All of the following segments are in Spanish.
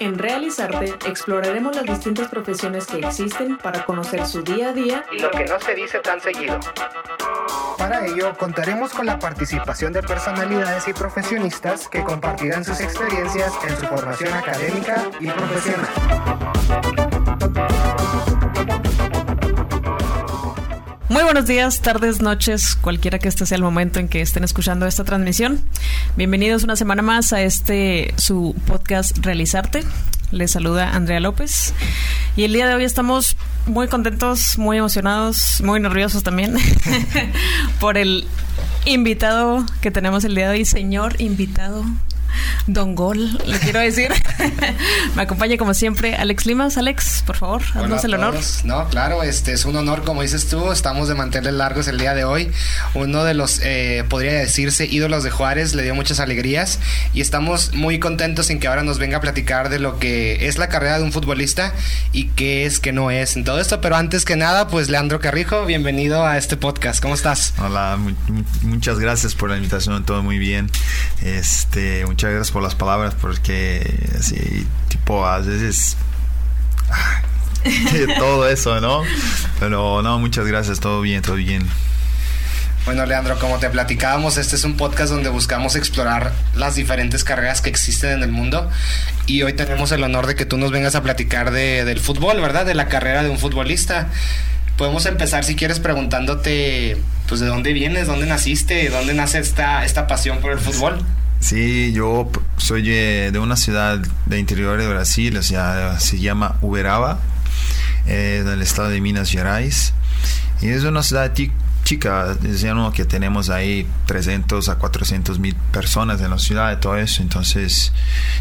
En Realizarte exploraremos las distintas profesiones que existen para conocer su día a día y lo que no se dice tan seguido. Para ello, contaremos con la participación de personalidades y profesionistas que compartirán sus experiencias en su formación académica y profesional. Muy buenos días, tardes, noches, cualquiera que este sea el momento en que estén escuchando esta transmisión. Bienvenidos una semana más a este su podcast Realizarte. Les saluda Andrea López. Y el día de hoy estamos muy contentos, muy emocionados, muy nerviosos también por el invitado que tenemos el día de hoy, señor invitado Don Gol, le quiero decir. Me acompaña como siempre Alex Limas. Alex, por favor, haznos el honor. No, claro, este es un honor, como dices tú. Estamos de mantener largos el día de hoy. Uno de los, eh, podría decirse, ídolos de Juárez le dio muchas alegrías y estamos muy contentos en que ahora nos venga a platicar de lo que es la carrera de un futbolista y qué es, qué no es en todo esto. Pero antes que nada, pues Leandro Carrijo, bienvenido a este podcast. ¿Cómo estás? Hola, muchas gracias por la invitación, todo muy bien. Este, muchas gracias por las palabras porque así, tipo, a veces... Todo eso, ¿no? Pero no, muchas gracias, todo bien, todo bien. Bueno, Leandro, como te platicábamos, este es un podcast donde buscamos explorar las diferentes carreras que existen en el mundo y hoy tenemos el honor de que tú nos vengas a platicar de, del fútbol, ¿verdad? De la carrera de un futbolista. Podemos empezar, si quieres, preguntándote, pues, de dónde vienes, dónde naciste, dónde nace esta, esta pasión por el fútbol. Sí, yo soy de una ciudad de interior de Brasil, o sea, se llama Uberaba, eh, del estado de Minas Gerais. Y es una ciudad chica, decíamos que tenemos ahí 300 a 400 mil personas en la ciudad y todo eso. Entonces,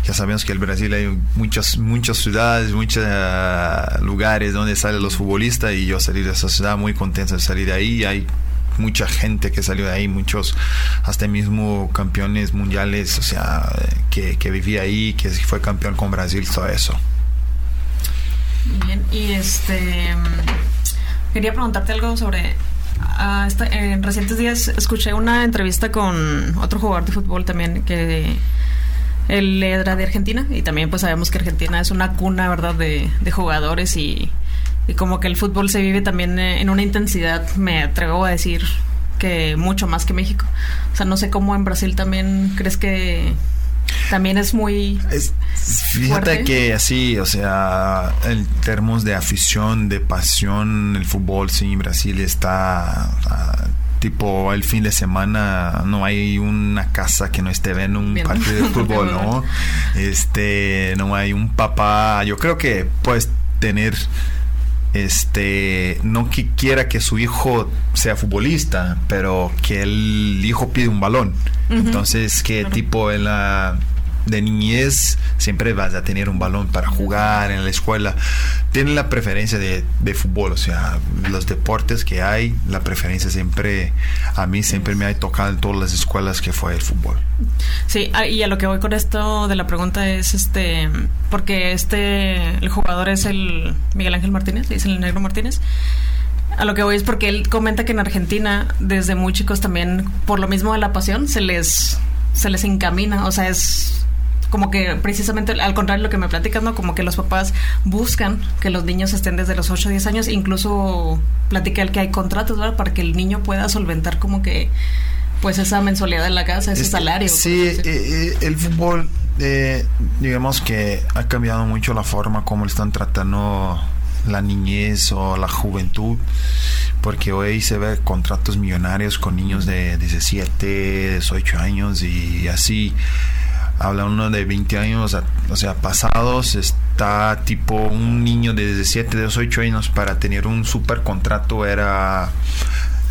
ya sabemos que en Brasil hay muchas, muchas ciudades, muchos uh, lugares donde salen los futbolistas y yo salí de esa ciudad muy contento de salir de ahí. Mucha gente que salió de ahí, muchos hasta mismo campeones mundiales, o sea, que, vivía ahí, que fue campeón con Brasil, todo eso. Bien, y este quería preguntarte algo sobre ah, en recientes días escuché una entrevista con otro jugador de fútbol también que él era de Argentina y también pues sabemos que Argentina es una cuna, ¿verdad?, de jugadores y y como que el fútbol se vive también eh, en una intensidad, me atrevo a decir que mucho más que México. O sea, no sé cómo en Brasil también crees que también es muy fíjate que así o sea en términos de afición de pasión el fútbol sí en Brasil está tipo el fin de semana no hay una casa que no esté viendo un partido de fútbol no este no hay un papá yo creo que puedes tener este no que quiera que su hijo sea futbolista, pero que el hijo pide un balón. Entonces, que tipo en la de niñez siempre vas a tener un balón para jugar en la escuela. Tienen la preferencia de, fútbol, o sea, los deportes que hay, la preferencia siempre, a mí siempre me ha tocado en todas las escuelas que fue el fútbol. Sí, ah, y a lo que voy con esto de la pregunta es, este, porque este, el jugador es el Miguel Ángel Martínez, dice el negro Martínez. A lo que voy es porque él comenta que en Argentina, desde muy chicos también, por lo mismo de la pasión, se les, se les encamina, o sea, es como que precisamente al contrario de lo que me platicas, ¿no? Como que los papás buscan que los niños estén desde los 8 o 10 años, incluso platica el que hay contratos, ¿verdad? Para que el niño pueda solventar como que pues esa mensualidad en la casa, ese salario. Sí, eh, eh, el fútbol, eh, digamos que ha cambiado mucho la forma como están tratando la niñez o la juventud, porque hoy se ve contratos millonarios con niños de 17, 18 años y así habla uno de 20 años, o sea, pasados, está tipo un niño de 17, 18 años para tener un super contrato era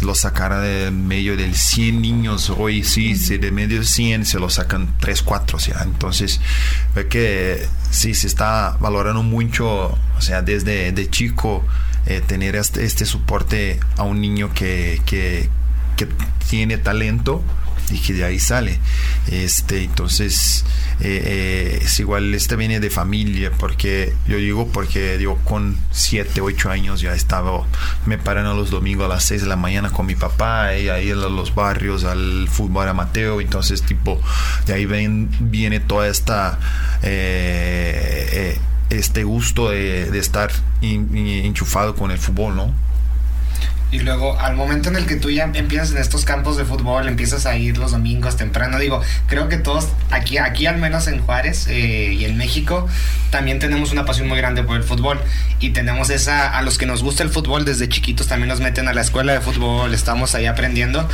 lo sacara de medio del 100 niños hoy sí, de medio de 100 se lo sacan 3, 4, o sea, entonces ve que sí se está valorando mucho, o sea, desde de chico eh, tener este, este, soporte a un niño que, que, que tiene talento y que de ahí sale. Este, entonces, eh, eh, es igual, este viene de familia, porque yo digo, porque digo, con 7, 8 años ya estaba, me paran a los domingos a las 6 de la mañana con mi papá, y ahí a los barrios, al fútbol amateur, entonces, tipo, de ahí ven, viene toda esta... Eh, este gusto de, de estar enchufado con el fútbol, ¿no? Y luego, al momento en el que tú ya empiezas en estos campos de fútbol, empiezas a ir los domingos temprano, digo, creo que todos, aquí, aquí al menos en Juárez eh, y en México, también tenemos una pasión muy grande por el fútbol. Y tenemos esa, a los que nos gusta el fútbol desde chiquitos también nos meten a la escuela de fútbol, estamos ahí aprendiendo.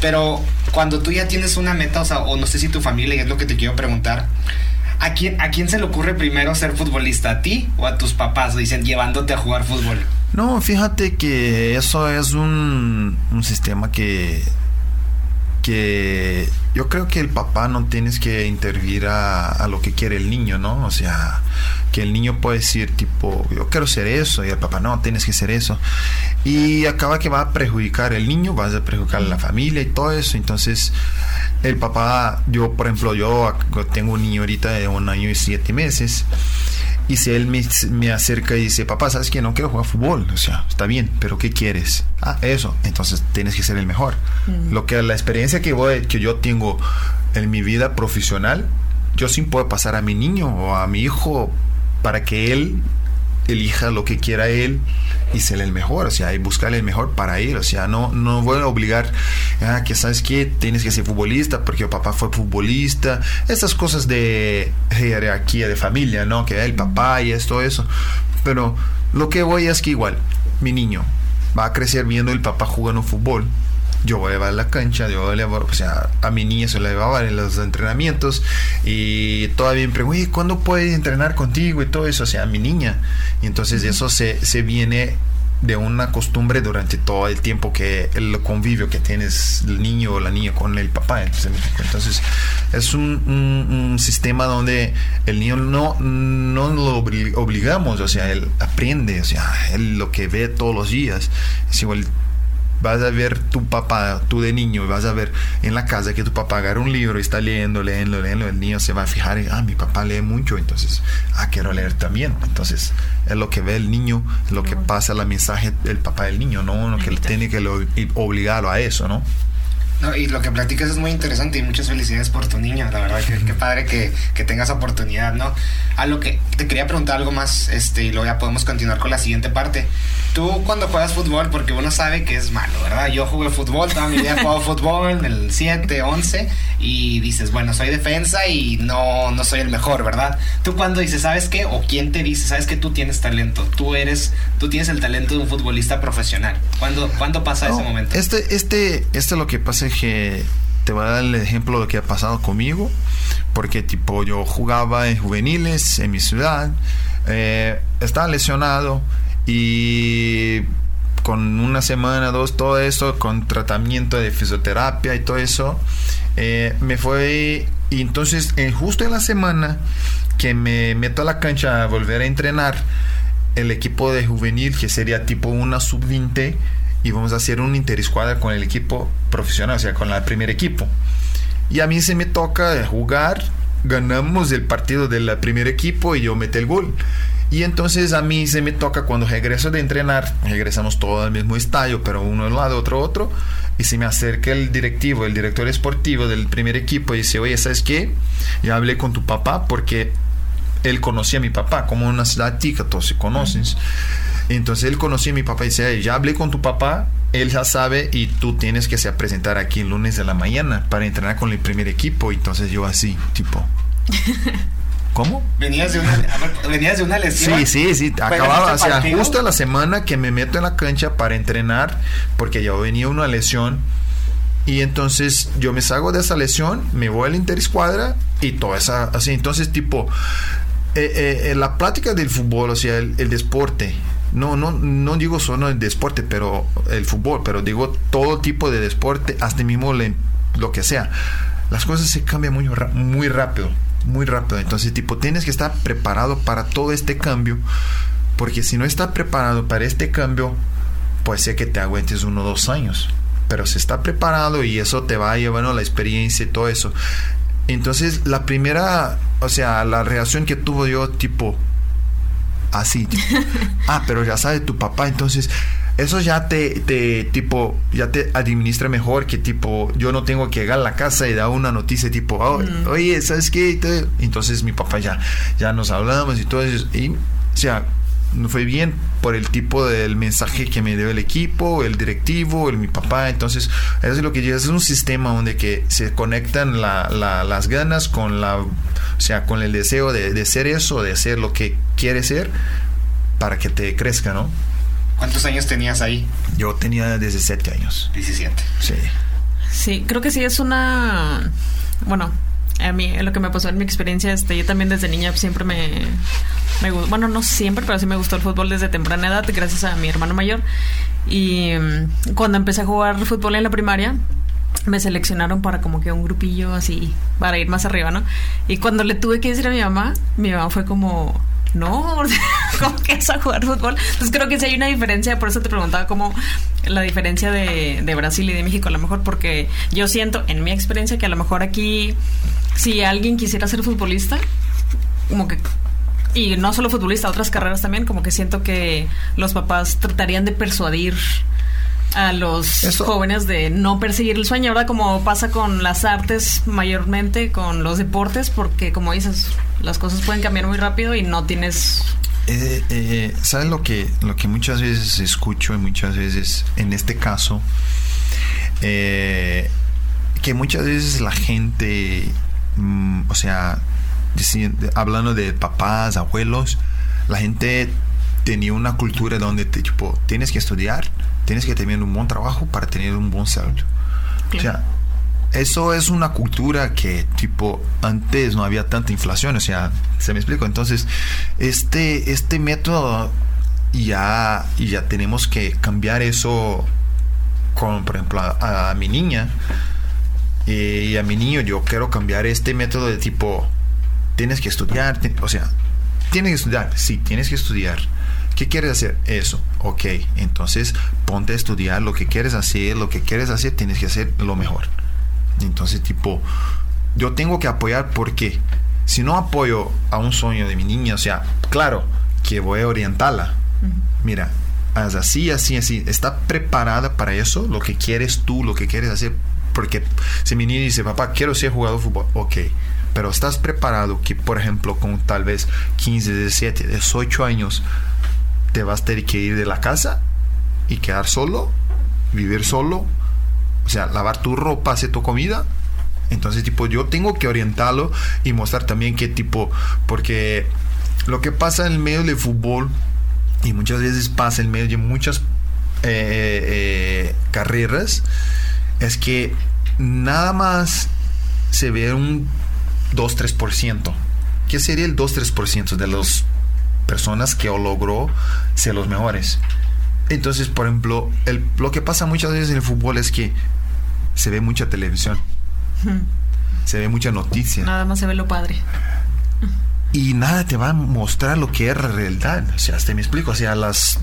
Pero cuando tú ya tienes una meta, o sea, o no sé si tu familia, y es lo que te quiero preguntar, ¿a quién, ¿a quién se le ocurre primero ser futbolista? ¿A ti o a tus papás? Dicen, llevándote a jugar fútbol. No, fíjate que eso es un, un sistema que, que yo creo que el papá no tienes que intervenir a, a, lo que quiere el niño, ¿no? O sea, que el niño puede decir tipo, yo quiero ser eso, y el papá, no, tienes que ser eso. Y acaba que va a perjudicar el niño, vas a perjudicar a la familia y todo eso. Entonces, el papá, yo, por ejemplo, yo tengo un niño ahorita de un año y siete meses. Y si él me, me, acerca y dice, papá, ¿sabes que No quiero jugar fútbol. O sea, está bien, pero ¿qué quieres? Ah, eso. Entonces tienes que ser el mejor. Mm. Lo que la experiencia que, voy, que yo tengo en mi vida profesional, yo sí puedo pasar a mi niño o a mi hijo para que él elija lo que quiera él y ser el mejor, o sea, y buscar el mejor para él, o sea, no, no voy a obligar a ah, que sabes que tienes que ser futbolista porque el papá fue futbolista, estas cosas de jerarquía de familia, ¿no? Que el papá y esto, eso, pero lo que voy es que igual, mi niño va a crecer viendo el papá jugando fútbol, yo voy a llevar a la cancha, yo voy a llevar, o sea, a mi niña se la llevaba en los entrenamientos y todavía me pregunto, ¿cuándo puede entrenar contigo y todo eso? O sea, a mi niña. Y entonces eso se, se viene de una costumbre durante todo el tiempo que el convivio que tienes el niño o la niña con el papá. Entonces, es un, un, un, sistema donde el niño no, no lo obligamos, o sea, él aprende, o sea, él lo que ve todos los días. Es igual vas a ver tu papá, tú de niño, vas a ver en la casa que tu papá agarra un libro y está leyendo, leyendo, leyendo, el niño se va a fijar y, ah, mi papá lee mucho, entonces, ah, quiero leer también. Entonces, es lo que ve el niño, es lo que pasa el mensaje del papá del niño, no lo que tiene que obligarlo a eso, ¿no? No, y lo que platicas es muy interesante y muchas felicidades por tu niño, la verdad, que, que padre que, que, tengas oportunidad, ¿no? A lo que te quería preguntar algo más, este, y luego ya podemos continuar con la siguiente parte. Tú cuando juegas fútbol, porque uno sabe que es malo, ¿verdad? Yo jugué fútbol, toda mi vida he jugado fútbol en el 7, 11, y dices, bueno, soy defensa y no, no soy el mejor, ¿verdad? Tú cuando dices, ¿sabes qué? O quién te dice, ¿sabes que tú tienes talento? Tú eres, tú tienes el talento de un futbolista profesional. ¿Cuándo, ¿cuándo pasa no, ese momento? Este, este, este lo que pasa es que te voy a dar el ejemplo de lo que ha pasado conmigo, porque tipo yo jugaba en juveniles en mi ciudad, eh, estaba lesionado y con una semana, dos, todo eso, con tratamiento de fisioterapia y todo eso, eh, me fue y entonces justo en la semana que me meto a la cancha a volver a entrenar, el equipo de juvenil, que sería tipo una sub-20, y vamos a hacer un interescuadra con el equipo profesional, o sea, con el primer equipo. Y a mí se me toca jugar, ganamos el partido del primer equipo y yo meto el gol. Y entonces a mí se me toca cuando regreso de entrenar, regresamos todos al mismo estadio, pero uno al lado, otro otro, y se me acerca el directivo, el director esportivo del primer equipo y dice, oye, ¿sabes qué? Ya hablé con tu papá porque él conocía a mi papá, como una ciudad tica, todos se conocen. Entonces él conocía a mi papá y dice, ya hablé con tu papá, él ya sabe y tú tienes que se presentar aquí el lunes de la mañana para entrenar con el primer equipo. Entonces yo así, tipo... ¿Cómo? Venías de una, venías de una lesión. Sí, sí, sí. Acababa, o sea, justo la semana que me meto en la cancha para entrenar, porque ya venía una lesión. Y entonces yo me salgo de esa lesión, me voy al interescuadra y toda esa, así. Entonces, tipo, eh, eh, la plática del fútbol, o sea, el, deporte. No, no, no digo solo el deporte, pero el fútbol, pero digo todo tipo de deporte, hasta mismo le, lo que sea. Las cosas se cambian muy, muy rápido muy rápido. Entonces, tipo, tienes que estar preparado para todo este cambio. Porque si no estás preparado para este cambio, puede ser que te aguantes uno o dos años. pero se está preparado y eso te va llevando la experiencia y todo eso. Entonces, la primera, o sea, la reacción que tuvo yo, tipo, así, ah, pero ya sabe tu papá, entonces eso ya te, te, tipo, ya te administra mejor que tipo, yo no tengo que llegar a la casa y dar una noticia tipo, oh, oye, ¿sabes qué? Entonces mi papá ya, ya nos hablamos y todo eso. Y, o sea, no fue bien por el tipo del mensaje que me dio el equipo, el directivo, el mi papá. Entonces, eso es lo que llega. Es un sistema donde que se conectan las ganas con la, o sea, con el deseo de, de ser eso, de hacer lo que quiere ser para que te crezca, ¿no? ¿Cuántos años tenías ahí? Yo tenía 17 años. 17. Sí. Sí, creo que sí es una... Bueno, a mí, lo que me pasó en mi experiencia, este, yo también desde niña siempre me, me bueno, no siempre, pero sí me gustó el fútbol desde temprana edad, gracias a mi hermano mayor. Y mm, cuando empecé a jugar fútbol en la primaria, me seleccionaron para como que un grupillo así, para ir más arriba, ¿no? Y cuando le tuve que decir a mi mamá, mi mamá fue como, no, ¿cómo que es a jugar fútbol? Entonces creo que sí hay una diferencia, por eso te preguntaba como la diferencia de, de Brasil y de México, a lo mejor porque yo siento en mi experiencia que a lo mejor aquí, si alguien quisiera ser futbolista, como que y no solo futbolista, otras carreras también, como que siento que los papás tratarían de persuadir a los jóvenes de no perseguir el sueño, ahora como pasa con las artes mayormente, con los deportes, porque como dices, las cosas pueden cambiar muy rápido y no tienes... Eh, eh, ¿Sabes lo que, lo que muchas veces escucho y muchas veces, en este caso, eh, que muchas veces la gente, mm, o sea, hablando de papás, abuelos, la gente tenía una cultura donde te, tipo, tienes que estudiar, tienes que tener un buen trabajo para tener un buen salario. O sea, eso es una cultura que tipo antes no había tanta inflación, o sea, se me explico. Entonces, este este método ya ya tenemos que cambiar eso con por ejemplo a, mi niña eh, y a mi niño yo quiero cambiar este método de tipo tienes que estudiar, o sea, tienes que estudiar, sí, tienes que estudiar ¿Qué quieres hacer? Eso. Ok, entonces ponte a estudiar lo que quieres hacer, lo que quieres hacer, tienes que hacer lo mejor. Entonces, tipo, yo tengo que apoyar porque si no apoyo a un sueño de mi niña, o sea, claro que voy a orientarla. Mira, haz así, así, así. Está preparada para eso, lo que quieres tú, lo que quieres hacer. Porque si mi niña dice, papá, quiero ser jugador de fútbol, ok. Pero estás preparado que, por ejemplo, con tal vez 15, 17, 18 años, te vas a tener que ir de la casa y quedar solo, vivir solo, o sea, lavar tu ropa, hacer tu comida. Entonces, tipo, yo tengo que orientarlo y mostrar también qué tipo, porque lo que pasa en el medio del fútbol, y muchas veces pasa en medio de muchas eh, eh, carreras, es que nada más se ve un 2-3%. ¿Qué sería el 2-3% de los personas que logró ser los mejores. Entonces, por ejemplo, el, lo que pasa muchas veces en el fútbol es que se ve mucha televisión, se ve mucha noticia. Nada más se ve lo padre. Y nada te va a mostrar lo que es realidad. O sea, te me explico. O sea, a las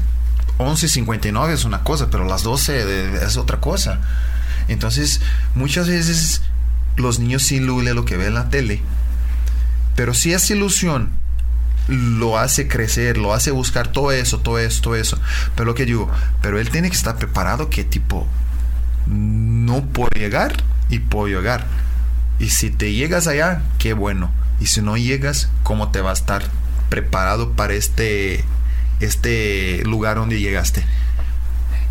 11.59 es una cosa, pero las 12 es otra cosa. Entonces, muchas veces los niños se lo que ven en la tele. Pero si es ilusión lo hace crecer, lo hace buscar todo eso, todo eso, todo eso. Pero lo que digo, pero él tiene que estar preparado que tipo, no puedo llegar y puedo llegar. Y si te llegas allá, qué bueno. Y si no llegas, ¿cómo te va a estar preparado para este, este lugar donde llegaste?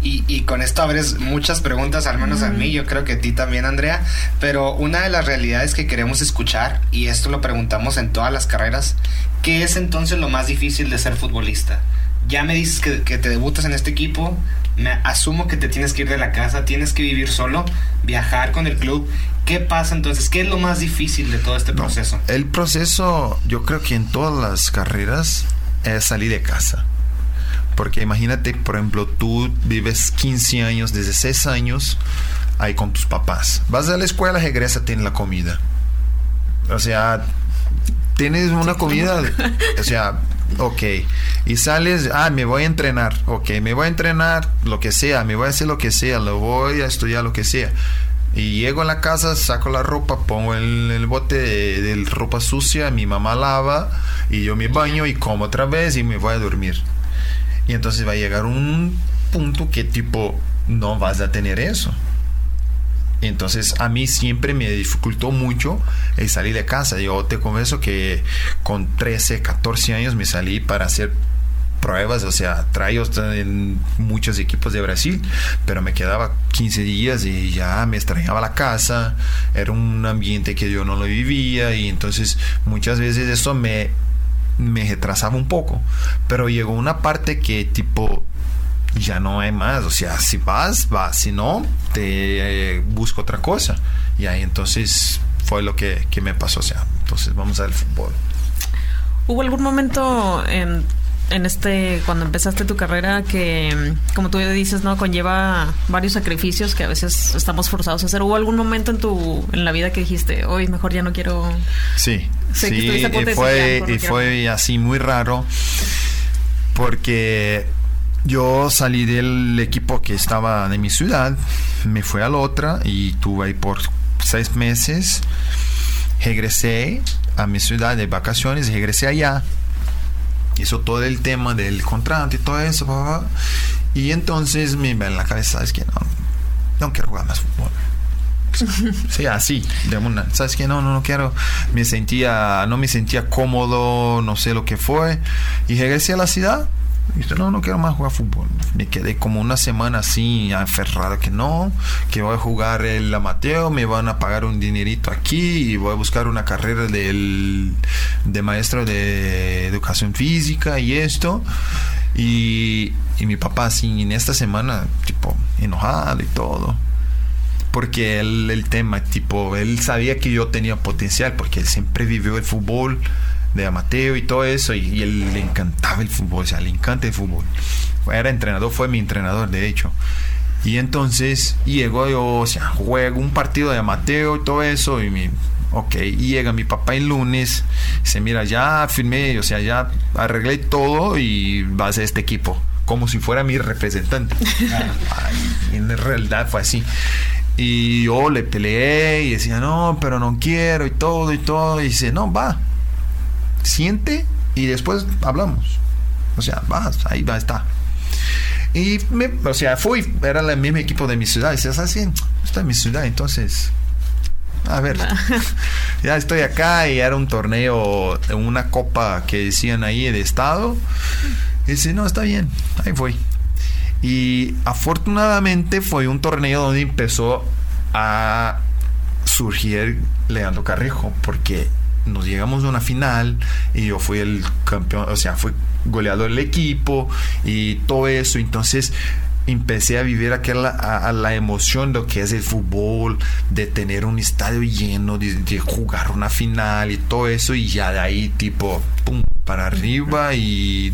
Y, con esto abres muchas preguntas, al menos a mí, yo creo que a ti también, Andrea, pero una de las realidades que queremos escuchar, y esto lo preguntamos en todas las carreras, ¿qué es entonces lo más difícil de ser futbolista? Ya me dices que, te debutas en este equipo, me asumo que te tienes que ir de la casa, tienes que vivir solo, viajar con el club. ¿Qué pasa entonces? ¿Qué es lo más difícil de todo este proceso? el proceso, yo creo que en todas las carreras es salir de casa. Porque imagínate, por ejemplo, tú vives 15 años, desde 6 años, ahí con tus papás. Vas a la escuela, regresa, tienes la comida. O sea, tienes una comida, o sea, Ok. Y sales, ah, me voy a entrenar. Ok, me voy a entrenar, lo que sea, me voy a hacer lo que sea, lo voy a estudiar lo que sea. Y llego a la casa, saco la ropa, pongo el, el bote de, de ropa sucia, mi mamá lava y yo me baño y como otra vez y me voy a dormir. Y entonces va a llegar un punto que tipo no vas a tener eso. Entonces a mí siempre me dificultó mucho el salir de casa. Yo te confieso que con 13, 14 años me salí para hacer pruebas, o sea, trayos en muchos equipos de Brasil, pero me quedaba 15 días y ya me extrañaba la casa, era un ambiente que yo no lo vivía y entonces muchas veces eso me, me retrasaba un poco, pero llegó una parte que tipo ya no hay más. O sea, si vas, vas. Si no, te eh, busco otra cosa. Y ahí entonces fue lo que, que me pasó. O sea, entonces vamos al fútbol. ¿Hubo algún momento en, en este, cuando empezaste tu carrera, que, como tú dices, ¿no? Conlleva varios sacrificios que a veces estamos forzados a hacer. ¿Hubo algún momento en tu, en la vida que dijiste, hoy mejor ya no quiero... Sí, Sé sí, y fue, y fue así muy raro porque yo salí del equipo que estaba de mi ciudad, me fui a la otra y tuve ahí por seis meses, regresé a mi ciudad de vacaciones, regresé allá, hizo todo el tema del contrato y todo eso, y entonces me va en la cabeza, ¿sabes qué? No, no quiero jugar más fútbol. Sí, así, de una. ¿Sabes qué? No, no, no quiero. Me sentía, no me sentía cómodo, no sé lo que fue. Y regresé a la ciudad. Y dije, no, no quiero más jugar fútbol. Me quedé como una semana así, aferrado que no, que voy a jugar el amateur, me van a pagar un dinerito aquí y voy a buscar una carrera del, de maestro de educación física y esto. Y, y mi papá así en esta semana, tipo, enojado y todo porque él, el tema, tipo, él sabía que yo tenía potencial, porque él siempre vivió el fútbol de amateur y todo eso, y, y él le encantaba el fútbol, o sea, le encanta el fútbol. Era entrenador, fue mi entrenador, de hecho. Y entonces llegó yo, o sea, juego un partido de amateur y todo eso, y mi, ok, y llega mi papá el lunes, dice, mira, ya firmé, o sea, ya arreglé todo y vas a este equipo, como si fuera mi representante. Ay, en realidad fue así. Y yo le peleé y decía, no, pero no quiero y todo y todo. Y dice, no, va, siente y después hablamos. O sea, va, ahí va, está. Y, me, o sea, fui, era el mismo equipo de mi ciudad. Y dice, ¿sabes qué? Está en mi ciudad, entonces, a ver, ya estoy acá y era un torneo, una copa que decían ahí de estado. Y dice, no, está bien, ahí voy. Y afortunadamente fue un torneo donde empezó a surgir Leandro Carrejo, porque nos llegamos a una final y yo fui el campeón, o sea, fui goleador del equipo y todo eso. Entonces empecé a vivir aquella la emoción de lo que es el fútbol, de tener un estadio lleno, de, de jugar una final y todo eso. Y ya de ahí, tipo, pum, para arriba y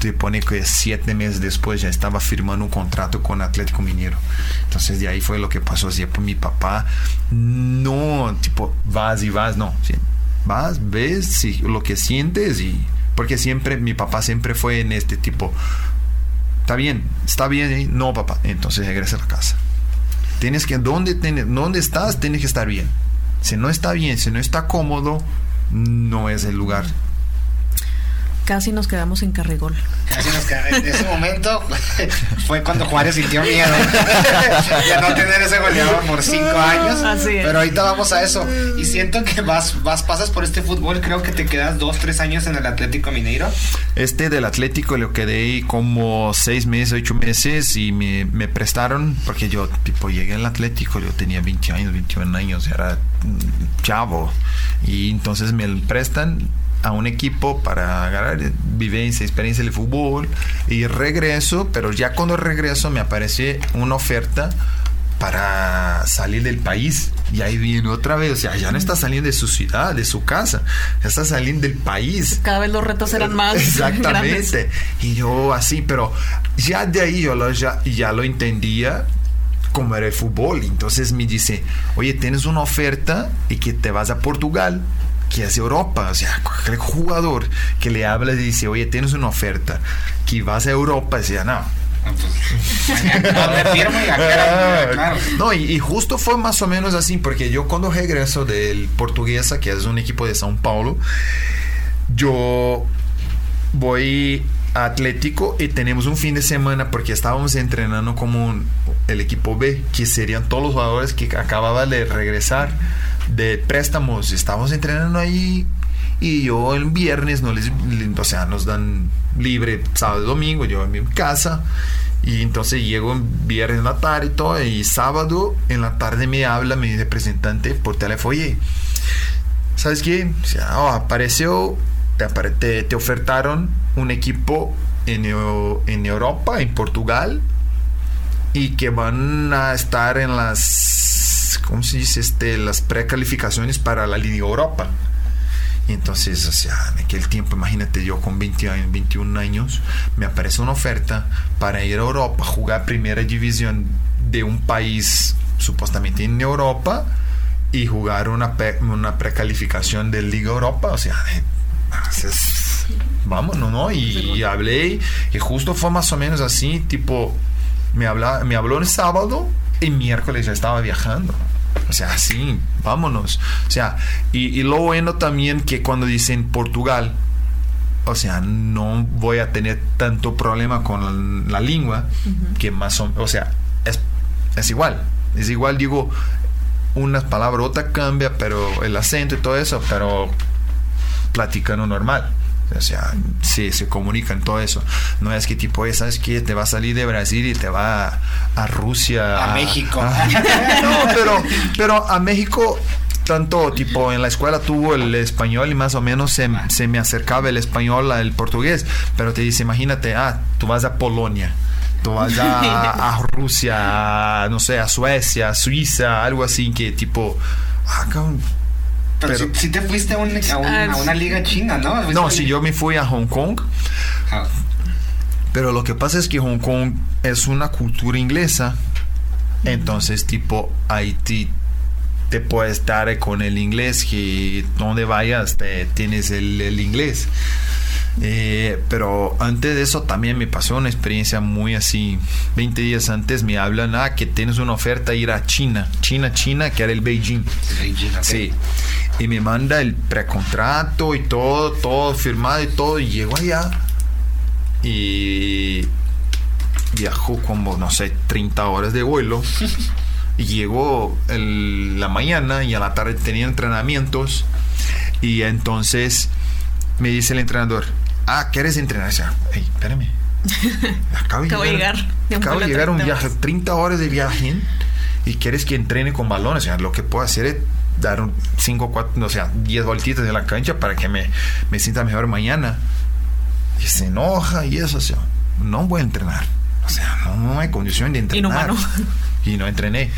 te pone que siete meses después ya estaba firmando un contrato con Atlético Mineiro. Entonces de ahí fue lo que pasó. Así, pues, mi papá, no, tipo, vas y vas, no. vas, ves sí, lo que sientes y... Porque siempre, mi papá siempre fue en este tipo, está bien, está bien, ¿eh? no papá, entonces regresa a la casa. Tienes que, ¿dónde, tienes, ¿dónde estás? Tienes que estar bien. Si no está bien, si no está cómodo, no es el lugar. Casi nos quedamos en Carregol. Casi nos queda- En ese momento fue cuando Juárez sintió miedo de no tener ese goleador por cinco años. Así es. Pero ahorita vamos a eso. Y siento que vas, vas, pasas por este fútbol, creo que te quedas dos, tres años en el Atlético Mineiro. Este del Atlético lo quedé ahí como seis meses, ocho meses y me, me prestaron, porque yo tipo llegué al Atlético, yo tenía 20 años, 21 años, era chavo. Y entonces me prestan a un equipo para agarrar vivencia, experiencia del fútbol y regreso, pero ya cuando regreso me aparece una oferta para salir del país. Y ahí viene otra vez, o sea, ya no está saliendo de su ciudad, de su casa, ya está saliendo del país. Cada vez los retos eran más grandes. Exactamente. Y yo así, pero ya de ahí yo lo, ya, ya lo entendía como era el fútbol. Entonces me dice, oye, tienes una oferta y que te vas a Portugal que es Europa. O sea, cualquier jugador que le habla y dice, oye, tienes una oferta, que vas a Europa, decía, no. No, y, y, justo fue más o menos así, porque yo cuando regreso del Portuguesa, que es un equipo de São Paulo, yo voy a Atlético y tenemos un fin de semana porque estábamos entrenando como el equipo B, que serían todos los jugadores que acababan de regresar de préstamos. Estábamos entrenando ahí y yo el viernes no les, o sea, nos dan libre sábado y domingo, yo en mi casa. Y entonces llego viernes en la tarde y todo, y sábado en la tarde me habla mi representante por teléfono, oye, ¿sabes qué? O sea, oh, apareció te, te, ofertaron un equipo en, en Europa, en Portugal, y que van a estar en las, ¿cómo se dice? Este, las precalificaciones para la Liga Europa. Y entonces, o sea, en aquel tiempo, imagínate, yo con 20 años, 21 años, me aparece una oferta para ir a Europa, jugar primera división de un país supuestamente en Europa y jugar una, una precalificación de Liga Europa, o sea, entonces, vámonos, ¿no? Y, hablé, y justo fue más o menos así, tipo, me, habla, me habló el sábado y miércoles ya estaba viajando. O sea, así, vámonos. O sea, y, lo bueno también que cuando dicen Portugal, o sea, no voy a tener tanto problema con la, lengua, que más o, o sea, es, es igual. Es igual, digo, unas palabras, otra cambia, pero el acento y todo eso, pero platicando normal. O sea, sí, se comunican todo eso. No es que tipo, ¿sabes que Te va a salir de Brasil y te va a, Rusia. A, México. no, pero, pero a México tanto tipo en la escuela tuvo el español y más o menos se, se, me acercaba el español al portugués, pero te dice, imagínate, ah, tú vas a Polonia, tú vas a, a Rusia, no sé, a Suecia, a Suiza, algo así que tipo, ah, pero, si, te fuiste a, a, una liga china, ¿no? No, si yo me fui a Hong Kong. Ah. Pero lo que pasa es que Hong Kong es una cultura inglesa. Entonces, tipo, Haití te puedes dar con el inglés, que donde vayas te, tienes el, el inglés. Eh, pero antes de eso también me pasó una experiencia muy así. 20 días antes me hablan, ah, que tienes una oferta ir a China. China, China, que era el Beijing. Sí. Y me manda el precontrato y todo, todo firmado y todo. Y llego allá y viajó como, no sé, 30 horas de vuelo. y llegó el, la mañana y a la tarde tenía entrenamientos. Y entonces me dice el entrenador, ah, ¿quieres entrenar? O sea, hey, espérame. Acabo de llegar. Acabo de llegar un viaje, 30 horas de viaje y quieres que entrene con balones. O sea, lo que puedo hacer es dar un 5, 4, o sea, 10 voltitas de la cancha para que me, me sienta mejor mañana. Y se enoja y eso, o sea, no voy a entrenar. O sea, no, hay condición de entrenar. Y no entrené.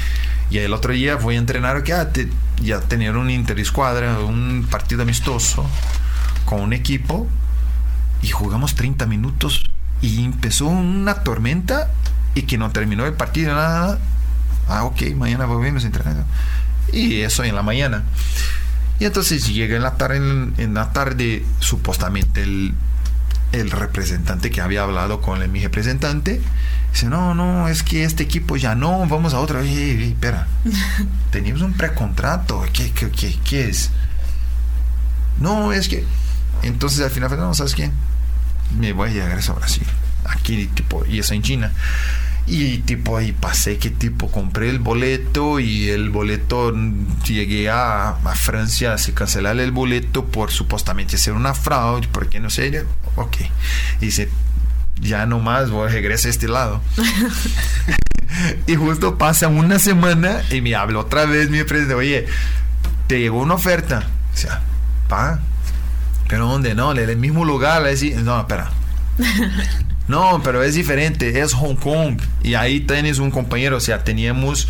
Y el otro día voy a entrenar que ya tener un interescuadra, un partido amistoso con un equipo y jugamos 30 minutos y empezó una tormenta y que no terminó el partido nada. Ah, ok, mañana volvemos a entrenar. Y eso en la mañana. Y entonces llega en la tarde, en, la tarde supuestamente el, el, representante que había hablado con el, mi representante dice, no, no, es que este equipo ya no, vamos a otra. vez espera, teníamos un precontrato, ¿Qué, qué, qué, qué es? No, es que... Entonces al final, no, ¿sabes qué? me voy a llegar a Brasil. Aquí, tipo, y eso en China. Y tipo ahí pasé que tipo compré el boleto y el boleto llegué a, a Francia se cancelar el boleto por supuestamente ser una fraude, porque no sé, ok. Y dice, ya no más, voy a regresar a este lado. y justo pasa una semana y me habla otra vez mi presidente, oye, te llegó una oferta. O sea, pa, ¿Pero dónde? No, en el mismo lugar. No, espera. No, pero es diferente. Es Hong Kong. Y ahí tienes un compañero. O sea, teníamos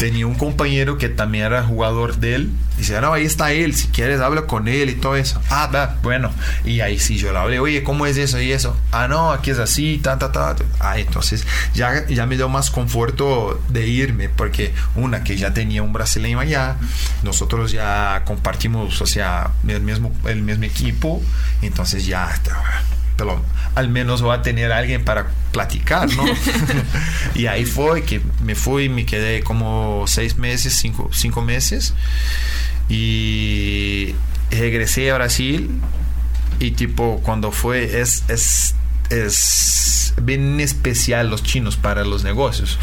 tenía un compañero que también era jugador de él. Y dice, no, ahí está él, si quieres habla con él y todo eso. Ah, bueno. Y ahí sí yo le hablé, oye, ¿cómo es eso y eso? Ah, no, aquí es así, ta, ta, ta. Ah, entonces ya, ya me dio más conforto de irme, porque una, que ya tenía un brasileño allá, nosotros ya compartimos, o sea, el mismo, el mismo equipo, entonces ya, pero al menos va a tener alguien para platicar, ¿no? y ahí fue que me fui, me quedé como seis meses, cinco, cinco meses. Y regresé a Brasil y tipo cuando fue es, es, es bien especial los chinos para los negocios.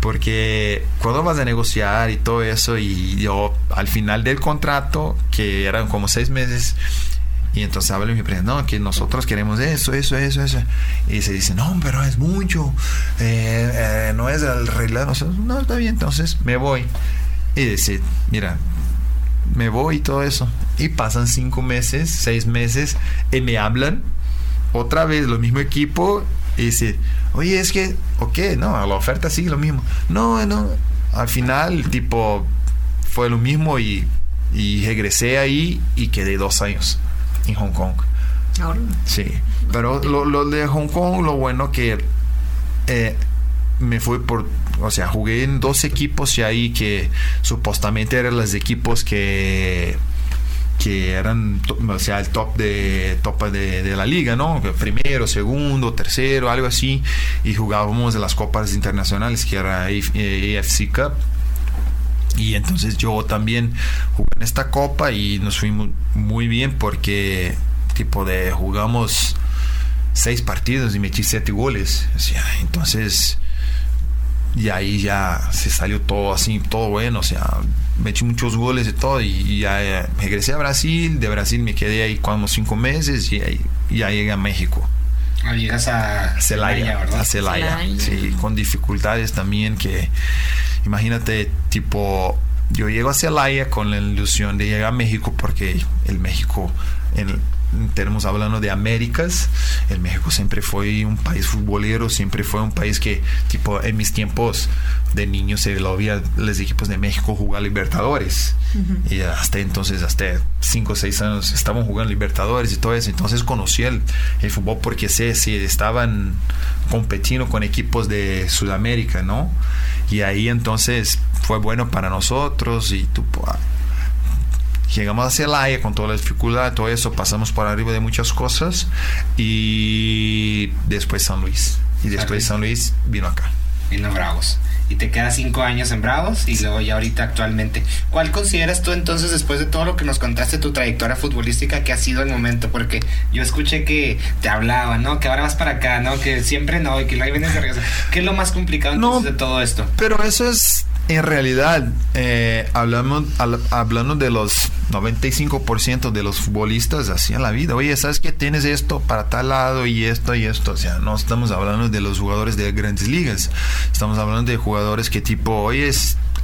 Porque cuando vas a negociar y todo eso y yo al final del contrato que eran como seis meses y entonces habla y me no, que nosotros queremos eso, eso, eso, eso. Y se dice, no, pero es mucho, eh, eh, no es el regla. No, está bien, entonces me voy. Y dice, mira, me voy y todo eso. Y pasan cinco meses, seis meses, y me hablan otra vez, lo mismo equipo, y dice, oye, es que, ok, no, la oferta sigue lo mismo. No, no, al final, tipo, fue lo mismo y, y regresé ahí y quedé dos años en Hong Kong. Sí, pero lo, de Hong Kong, lo bueno que eh, me fui por, o sea, jugué en dos equipos y ahí que supuestamente eran los equipos que que eran o sea el top de top de, la liga no primero segundo tercero algo así. Y jugábamos de las copas internacionales que era AFC Cup y entonces yo también jugué en esta copa y nos fuimos muy bien porque tipo de jugamos seis partidos y metí siete goles. entonces y ahí ya se salió todo así, todo bueno, o sea, metí muchos goles y todo y, ya eh, regresé a Brasil, de Brasil me quedé ahí como cinco meses y ahí ya llegué a México. Llegas a Celaya, ¿verdad? A Celaya, sí, con dificultades también que Imagínate, tipo, yo llego a Celaya con la ilusión de llegar a México porque el México, en, tenemos hablando de Américas, el México siempre fue un país futbolero, siempre fue un país que, tipo, en mis tiempos de niño se lo veía los equipos de México jugar Libertadores. Y hasta entonces, hasta 5 o 6 años, estaban jugando Libertadores y todo eso. Entonces conocí el, el fútbol porque sé si estaban competiendo con equipos de Sudamérica, ¿no? Y ahí entonces fue bueno para nosotros y tú, llegamos a Celaya con toda la dificultad, todo eso, pasamos por arriba de muchas cosas y después San Luis. Y después San Luis vino acá. Vino Bravos y te quedas cinco años en Bravos y luego ya ahorita actualmente. ¿Cuál consideras tú entonces después de todo lo que nos contaste tu trayectoria futbolística que ha sido el momento? Porque yo escuché que te hablaba, ¿no? Que ahora vas para acá, ¿no? Que siempre no y que ahí vienes de regreso. ¿Qué es lo más complicado entonces de todo esto? Pero eso es en realidad, eh, hablamos, hablando de los 95% de los futbolistas así en la vida. Oye, ¿sabes que tienes esto para tal lado y esto y esto? O sea, no estamos hablando de los jugadores de grandes ligas. Estamos hablando de jugadores que tipo, oye,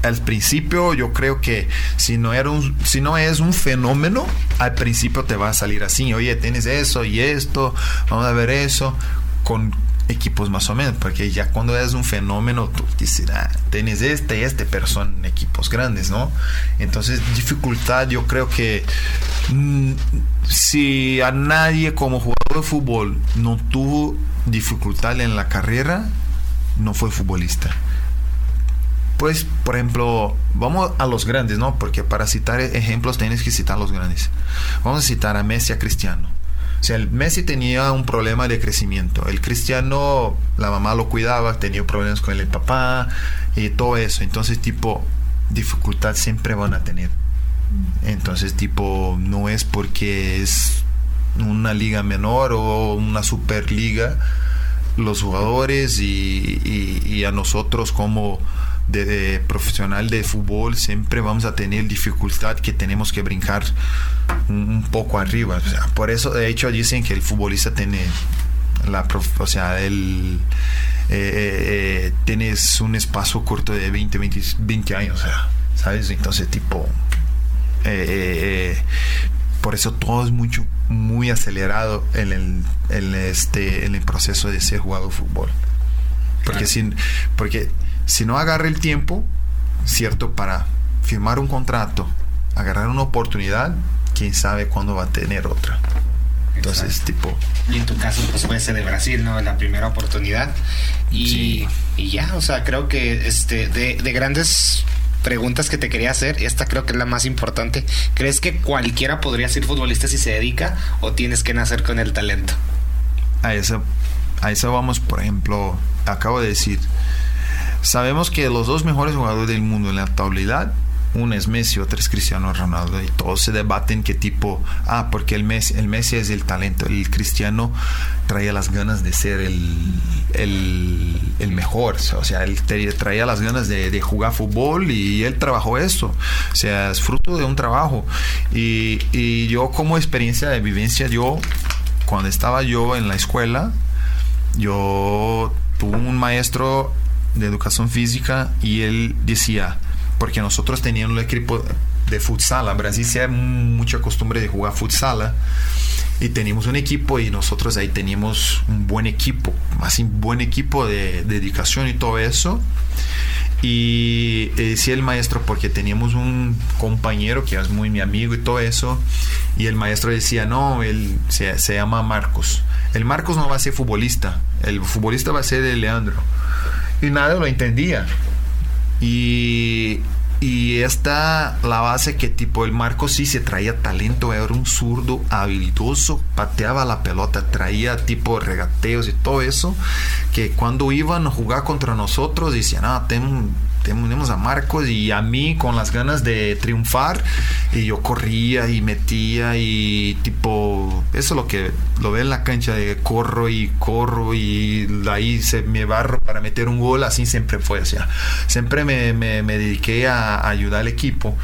al principio yo creo que si no, era un, si no es un fenómeno, al principio te va a salir así. Oye, tienes eso y esto, vamos a ver eso. Con, equipos más o menos, porque ya cuando es un fenómeno, tú dices, ah, tienes este y este, pero son equipos grandes, ¿no? Entonces, dificultad, yo creo que mm, si a nadie como jugador de fútbol no tuvo dificultad en la carrera, no fue futbolista. Pues, por ejemplo, vamos a los grandes, ¿no? Porque para citar ejemplos tienes que citar los grandes. Vamos a citar a Messi, a Cristiano o sea, el Messi tenía un problema de crecimiento. El Cristiano, la mamá lo cuidaba, tenía problemas con el papá y todo eso. Entonces, tipo, dificultad siempre van a tener. Entonces, tipo, no es porque es una liga menor o una superliga, los jugadores y a nosotros como de, profesional de fútbol siempre vamos a tener dificultad que tenemos que brincar un, poco arriba. por eso, de hecho, dicen que el futbolista tiene la o sea, el eh, eh, eh, tienes un espacio corto de 20, 20, 20 años, ¿sabes? Entonces, tipo, por eso todo es mucho, muy acelerado en el, en este, en el proceso de ser jugador de fútbol. Porque, sin, porque si no agarra el tiempo, cierto para firmar un contrato, agarrar una oportunidad, quién sabe cuándo va a tener otra. Entonces, Exacto. tipo, Y en tu caso, pues fue ese de Brasil, ¿no? La primera oportunidad. Y, Sí. y ya, o sea, creo que este de, de grandes preguntas que te quería hacer, esta creo que es la más importante. ¿Crees que cualquiera podría ser futbolista si se dedica o tienes que nacer con el talento? a eso, a eso vamos, por ejemplo, acabo de decir, sabemos que los dos mejores jugadores del mundo en la actualidad, uno es Messi, otro es Cristiano Ronaldo, y todos se debaten qué tipo, ah, porque el Messi, el Messi es el talento, el Cristiano traía las ganas de ser el, el, el mejor, o sea, él traía las ganas de, de jugar fútbol y él trabajó eso, o sea, es fruto de un trabajo. Y, y yo como experiencia de vivencia, yo cuando estaba yo en la escuela, yo tuve un maestro de educación física y él decía, porque nosotros teníamos un equipo de futsal, en Brasil se hay mucha costumbre de jugar futsal y teníamos un equipo y nosotros ahí teníamos un buen equipo, así un buen equipo de, de dedicación y todo eso. Y eh, decía el maestro, porque teníamos un compañero que es muy mi amigo y todo eso, y el maestro decía, no, él se, se llama Marcos. El Marcos no va a ser futbolista, el futbolista va a ser el Leandro. Y nada lo entendía. Y, y esta la base que tipo el Marcos sí se traía talento, era un zurdo habilidoso, pateaba la pelota, traía tipo regateos y todo eso, que cuando iban a jugar contra nosotros decían, ah, ten- tenemos a Marcos y a mí con las ganas de triunfar. Y yo corría y metía y tipo eso es lo que lo ve en la cancha de corro y corro y ahí se me barro para meter un gol. Así siempre fue o sea siempre me, me- me dediqué a, a ayudar al equipo.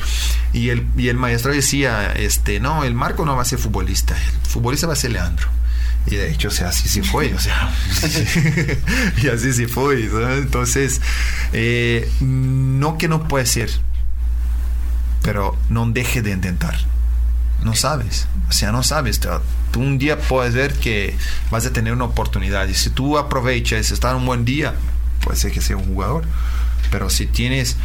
Y el, y el maestro decía este no el Marco no va a ser futbolista el futbolista va a ser Leandro y de hecho, o sea, así sí fue, o sea, y así sí fue. ¿no? Entonces, eh, no que no puede ser, pero no deje de intentar. No sabes, o sea, no sabes. Tú un día puedes ver que vas a tener una oportunidad y si tú aprovechas, estás en un buen día, puede ser que sea un jugador. Pero si tienes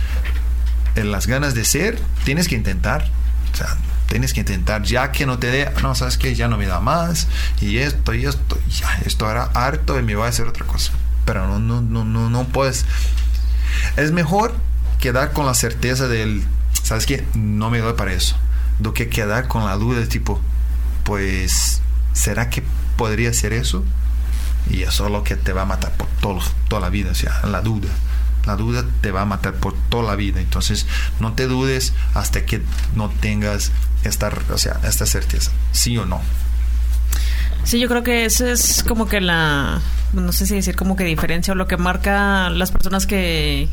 eh, las ganas de ser, tienes que intentar. O sea, tienes que intentar, ya que no te dé, no, sabes que ya no me da más, y esto, y esto, ya, esto era harto y me voy a hacer otra cosa. Pero no, no, no, no, no puedes. Es mejor quedar con la certeza del, sabes que no me doy para eso, do que quedar con la duda del tipo, pues, ¿será que podría ser eso? Y eso es lo que te va a matar por todo, toda la vida, o sea, la duda. La duda te va a matar por toda la vida. Entonces, no te dudes hasta que no tengas esta, o sea, esta certeza. Sí o no. Sí, yo creo que esa es como que la, no sé si decir como que diferencia o lo que marca las personas que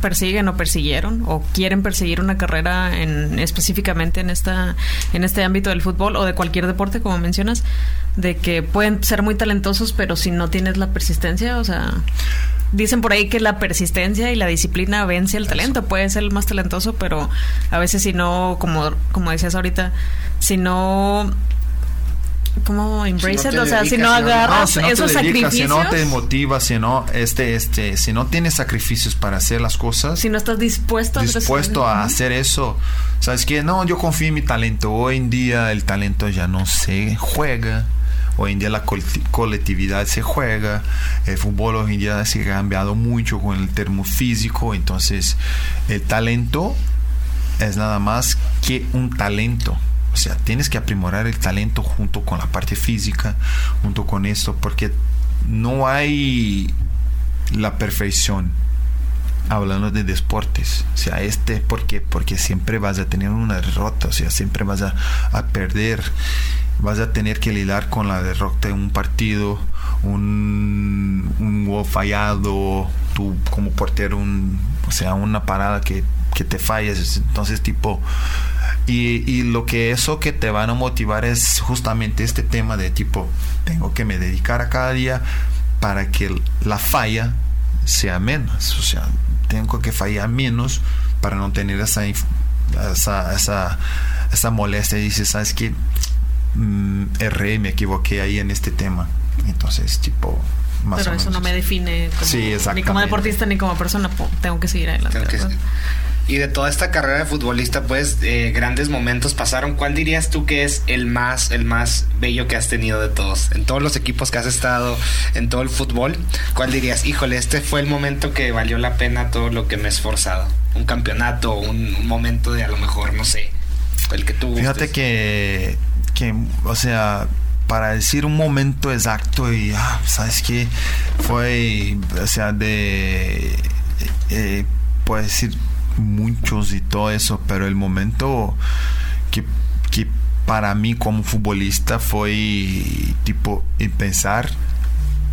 persiguen o persiguieron o quieren perseguir una carrera en específicamente en esta en este ámbito del fútbol o de cualquier deporte como mencionas de que pueden ser muy talentosos pero si no tienes la persistencia o sea dicen por ahí que la persistencia y la disciplina vence el talento puede ser el más talentoso pero a veces si no como como decías ahorita si no ¿Cómo embrace Si no it? o sea, si dedicas, no si no- agarras No, si no te esos dedicas, sacrificios, Si no te motiva, si no, este, este, si no tienes sacrificios para hacer las cosas, si no estás dispuesto, a hacer dispuesto eso. a hacer eso, sabes que no, yo confío en mi talento. Hoy en día el talento ya no se juega. Hoy en día la colectividad se juega. El fútbol hoy en día se ha cambiado mucho con el termo físico. Entonces, el talento es nada más que un talento. O sea, tienes que aprimorar el talento junto con la parte física, junto con esto, porque no hay la perfección hablando de deportes. O sea, este, ¿por qué? Porque siempre vas a tener una derrota, o sea, siempre vas a, a perder. Vas a tener que lidiar con la derrota en un partido, un, gol fallado, tú como portero, o sea, una parada que, que te falles. Entonces, tipo, y, y lo que eso que te van a motivar es justamente este tema de tipo, tengo que me dedicar a cada día para que la falla sea menos. O sea, tengo que fallar menos para no tener esa, inf- esa, esa, esa molestia. Y dices, ¿sabes qué? Mm, erré, me equivoqué ahí en este tema. Entonces, tipo, Más Pero o eso menos no me define como, Sí, ni como deportista ni como persona. Tengo que seguir adelante. Tengo que-. Y de toda esta carrera de futbolista, pues eh, grandes momentos pasaron. ¿Cuál dirías tú que es el más, el más bello que has tenido de todos? En todos los equipos que has estado, en todo el fútbol, ¿cuál dirías? Híjole, este fue el momento que valió la pena todo lo que me he esforzado. Un campeonato, un, momento de a lo mejor, no sé, el que tú Fíjate que, que, o sea, para decir un momento exacto y, ah, ¿sabes qué? Fue, o sea, de, eh, puedo decir muchos y todo eso, pero el momento que, que para mí como futbolista fue tipo empezar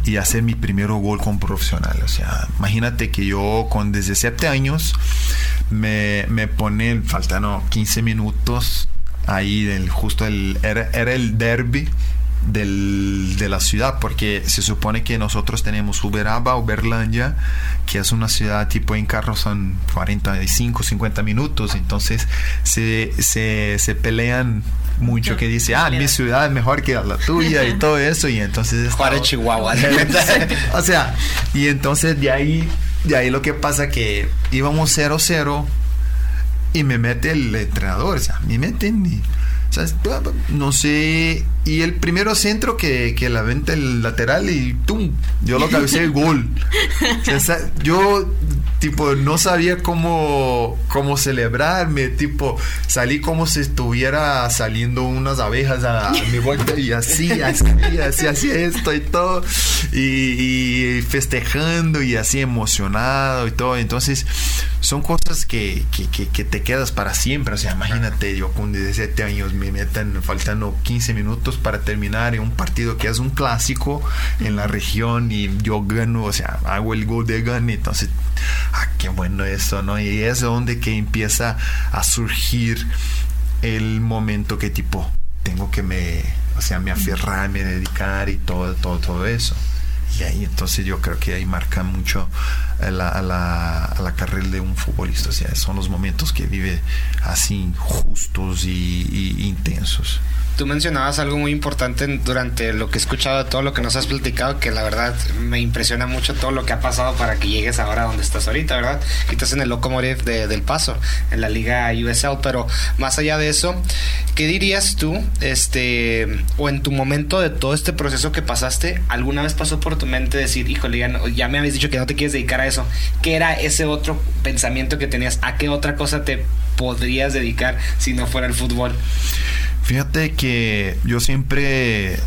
y hacer mi primer gol como profesional. O sea, imagínate que yo con 17 años me, me pone, faltando 15 minutos ahí del justo el era, era el derby del, de la ciudad porque se supone que nosotros tenemos Uberaba, Uberlandia que es una ciudad tipo en carro son 45, 50 minutos entonces se, se, se pelean mucho que dice ah mi ciudad es mejor que la tuya y todo eso y entonces Juárez, Chihuahua. o sea, y entonces de ahí, de ahí lo que pasa que íbamos 0-0 y me mete el entrenador, o sea, me meten y, ¿sabes? no sé, y el primero centro que, que la venta el lateral y ¡tum! Yo lo cabecé el gol. O sea, yo tipo no sabía cómo cómo celebrarme, tipo salí como si estuviera saliendo unas abejas a, a mi vuelta y así, así, así, así esto y todo y, y festejando y así emocionado y todo. Entonces son cosas que, que, que- que te quedas para siempre. O sea, imagínate yo con 17 años me metan faltando 15 minutos para terminar en un partido que es un clásico en la región y yo gano, o sea, hago el gol de gane. Entonces, ah, qué bueno eso, ¿no? Y es donde que empieza a surgir el momento que tipo tengo que me, o sea, me aferrar, me dedicar y todo, todo, todo eso. Y ahí entonces yo creo que ahí marca mucho a la, a la, a la carrera de un futbolista. O sea, son los momentos que vive así justos y, y intensos. Tú mencionabas algo muy importante durante lo que he escuchado todo lo que nos has platicado, que la verdad me impresiona mucho todo lo que ha pasado para que llegues ahora donde estás ahorita, ¿verdad? Estás en el Locomotive de- del Paso, en la liga USL, pero más allá de eso, ¿qué dirías tú, este, o en tu momento de todo este proceso que pasaste, alguna vez pasó por tu mente decir, híjole, ya, no- ya me habéis dicho que no te quieres dedicar a eso? ¿Qué era ese otro pensamiento que tenías? ¿A qué otra cosa te podrías dedicar si no fuera el fútbol? Fíjate que yo siempre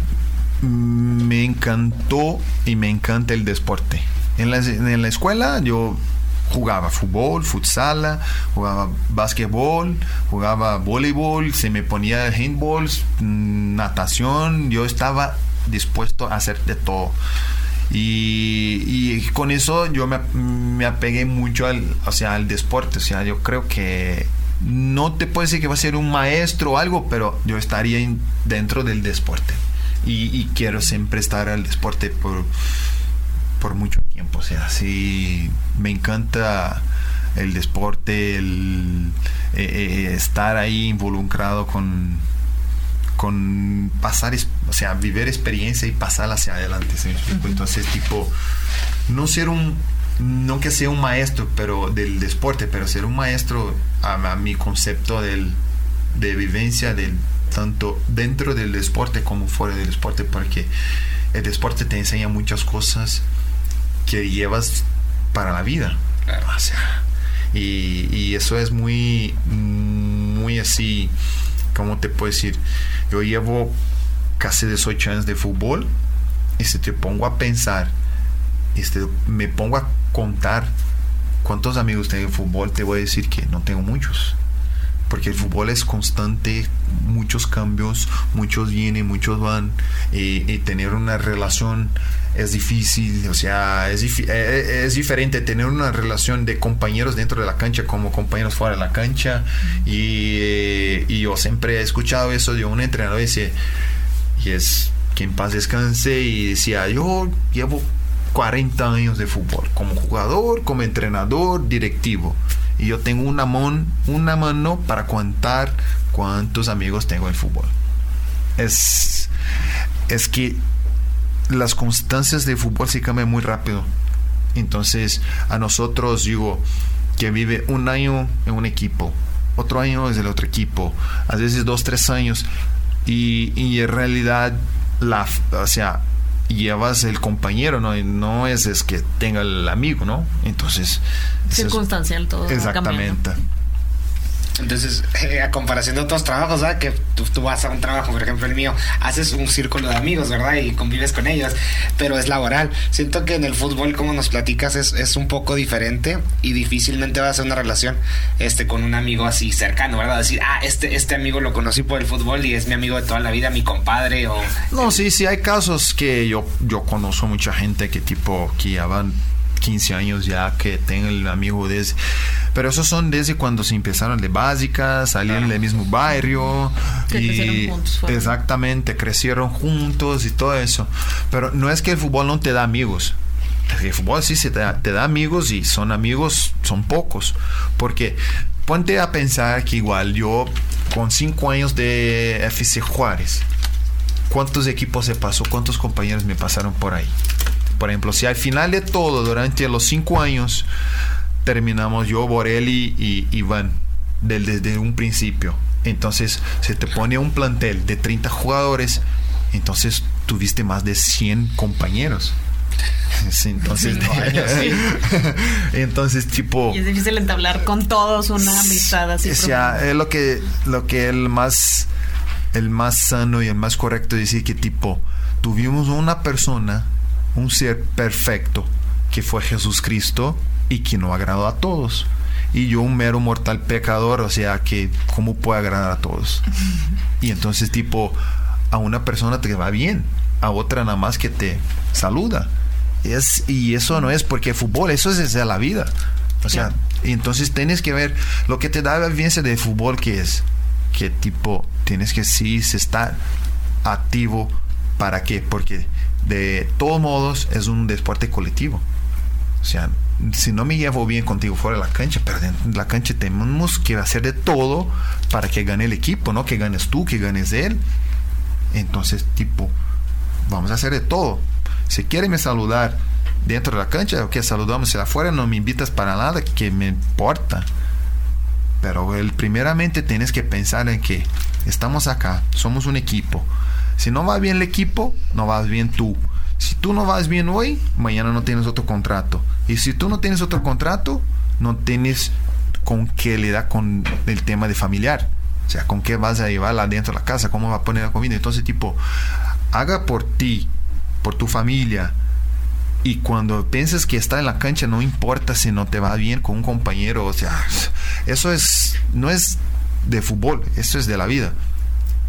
me encantó y me encanta el deporte. En la, en la escuela yo jugaba fútbol, futsal, jugaba básquetbol, jugaba voleibol, se me ponía handball, natación, yo estaba dispuesto a hacer de todo. Y, con eso yo me, me apegué mucho al, o sea, al deporte. O sea, yo creo que no te puedo decir que va a ser un maestro o algo, pero yo estaría dentro del deporte. Y, y quiero siempre estar al deporte por, por mucho tiempo. O sea, sí, me encanta el deporte, el eh, eh, estar ahí involucrado con, con pasar, o sea, vivir experiencia y pasar hacia adelante. ¿sí? Entonces, tipo, no ser un, no que sea un maestro, pero del deporte, pero ser un maestro a, a mi concepto del, de vivencia del tanto dentro del deporte como fuera del deporte, porque el deporte te enseña muchas cosas que llevas para la vida. Claro. O sea, y, y eso es muy, muy así, ¿cómo te puedo decir? Yo llevo casi 18 años de fútbol y si te pongo a pensar, este, me pongo a contar cuántos amigos tengo en fútbol, te voy a decir que no tengo muchos. Porque el fútbol es constante, muchos cambios, muchos vienen, muchos van, y, tener una relación es difícil, o sea, es, difi- eh, es diferente tener una relación de compañeros dentro de la cancha como compañeros fuera de la cancha. Y, eh, y yo siempre he escuchado eso de un entrenador, dice, y es que en paz descanse, y decía, yo llevo 40 años de fútbol, como jugador, como entrenador, directivo. Y yo tengo una, mon- una mano para contar cuántos amigos tengo en fútbol. Es, es que las constancias de fútbol se cambian muy rápido. Entonces, a nosotros, digo, que vive un año en un equipo, otro año es el otro equipo, a veces dos, tres años, y, y en realidad, la, o sea, llevas el compañero, ¿no? Y no es, es que tenga el amigo, ¿no? Entonces... Circunstancial todo. Exactamente. Entonces, eh, a comparación de otros trabajos, ¿verdad? Que tú, tú, vas a un trabajo, por ejemplo el mío, haces un círculo de amigos, ¿verdad? Y convives con ellos, pero es laboral. Siento que en el fútbol, como nos platicas, es, es un poco diferente y difícilmente vas a hacer una relación este, con un amigo así cercano, ¿verdad? Decir, ah, este, este amigo lo conocí por el fútbol y es mi amigo de toda la vida, mi compadre o... No, sí, sí, hay casos que yo, yo conozco mucha gente que tipo, que ya van 15 años ya que tengo el amigo desde... Pero esos son desde cuando se empezaron de básicas, salieron claro. del mismo barrio. Y crecieron juntos. Exactamente, crecieron juntos y todo eso. Pero no es que el fútbol no te da amigos. El fútbol sí se te da, te da amigos y son amigos, son pocos. Porque ponte a pensar que igual yo con 5 años de FC Juárez, ¿cuántos equipos se pasó? ¿Cuántos compañeros me pasaron por ahí? Por ejemplo, si al final de todo, durante los cinco años, terminamos yo, Borelli y Iván, desde, un principio. Entonces, se te pone un plantel de 30 jugadores, entonces tuviste más de 100 compañeros. Entonces, años, sí. entonces tipo Y es difícil entablar con todos una amistad así. o sea, es lo que lo que el más el más sano y el más correcto decir que tipo tuvimos una persona un ser perfecto que fue Jesús Cristo y que no agradó a todos. Y yo un mero mortal pecador, o sea, que cómo puede agradar a todos. Y entonces tipo a una persona te va bien, a otra nada más que te saluda. Es, y eso no es porque fútbol, eso es desde la vida. O sea, entonces tienes que ver lo que te da la vivencia de fútbol que es que tipo tienes que sí estar activo para qué porque de todos modos es un deporte colectivo. O sea, si no me llevo bien contigo fuera de la cancha, pero en la cancha tenemos que hacer de todo para que gane el equipo, ¿no? Que ganes tú, que ganes él. Entonces, tipo, vamos a hacer de todo. Si quieres me saludar dentro de la cancha, ok, saludamos. Si afuera no me invitas para nada, que me importa. Pero el, primeramente tienes que pensar en que estamos acá, somos un equipo. Si no va bien el equipo, no vas bien tú. Si tú no vas bien hoy, mañana no tienes otro contrato. Y si tú no tienes otro contrato, no tienes con qué le da con el tema de familiar. O sea, con qué vas a llevarla dentro de la casa, cómo va a poner la comida. Entonces, tipo, haga por ti, por tu familia. Y cuando piensas que está en la cancha, no importa si no te va bien con un compañero. O sea, eso es, no es de fútbol, eso es de la vida.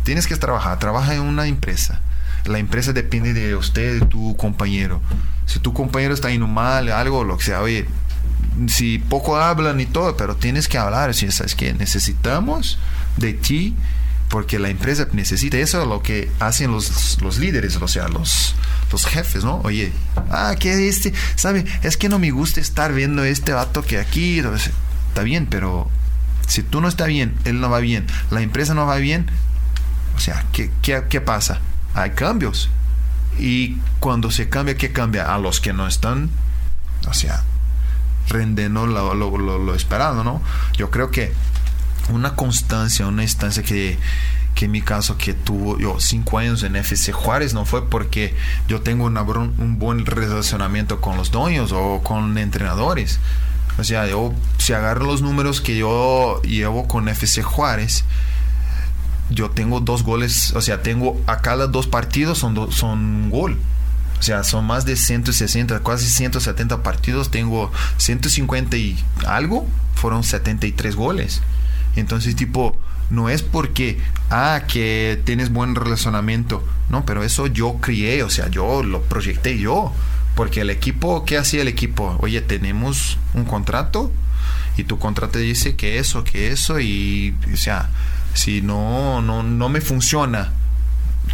Tienes que trabajar, trabaja en una empresa. La empresa depende de usted, de tu compañero. Si tu compañero está yendo mal, algo, lo que sea, oye, si poco hablan y todo, pero tienes que hablar. Si sabes que necesitamos de ti, porque la empresa necesita eso, lo que hacen los, los líderes, o sea, los, los jefes, ¿no? Oye, ah, que este, ¿sabe? Es que no me gusta estar viendo este vato que aquí, está bien, pero si tú no estás bien, él no va bien, la empresa no va bien, o sea, ¿qué, qué, qué pasa? Hay cambios. Y cuando se cambia, ¿qué cambia? A los que no están, o sea, rendiendo lo, lo, lo, lo esperado, ¿no? Yo creo que una constancia, una instancia que, que en mi caso que tuvo yo cinco años en FC Juárez no fue porque yo tengo una, un buen relacionamiento con los dueños o con entrenadores. O sea, yo si agarro los números que yo llevo con FC Juárez, yo tengo dos goles, o sea, tengo a cada dos partidos son, son un gol. O sea, son más de 160, casi 170 partidos. Tengo 150 y algo, fueron 73 goles. Entonces, tipo, no es porque, ah, que tienes buen relacionamiento. No, pero eso yo crié, o sea, yo lo proyecté yo. Porque el equipo, ¿qué hacía el equipo? Oye, tenemos un contrato y tu contrato dice que eso, que eso, y, o sea, si no, no, no me funciona,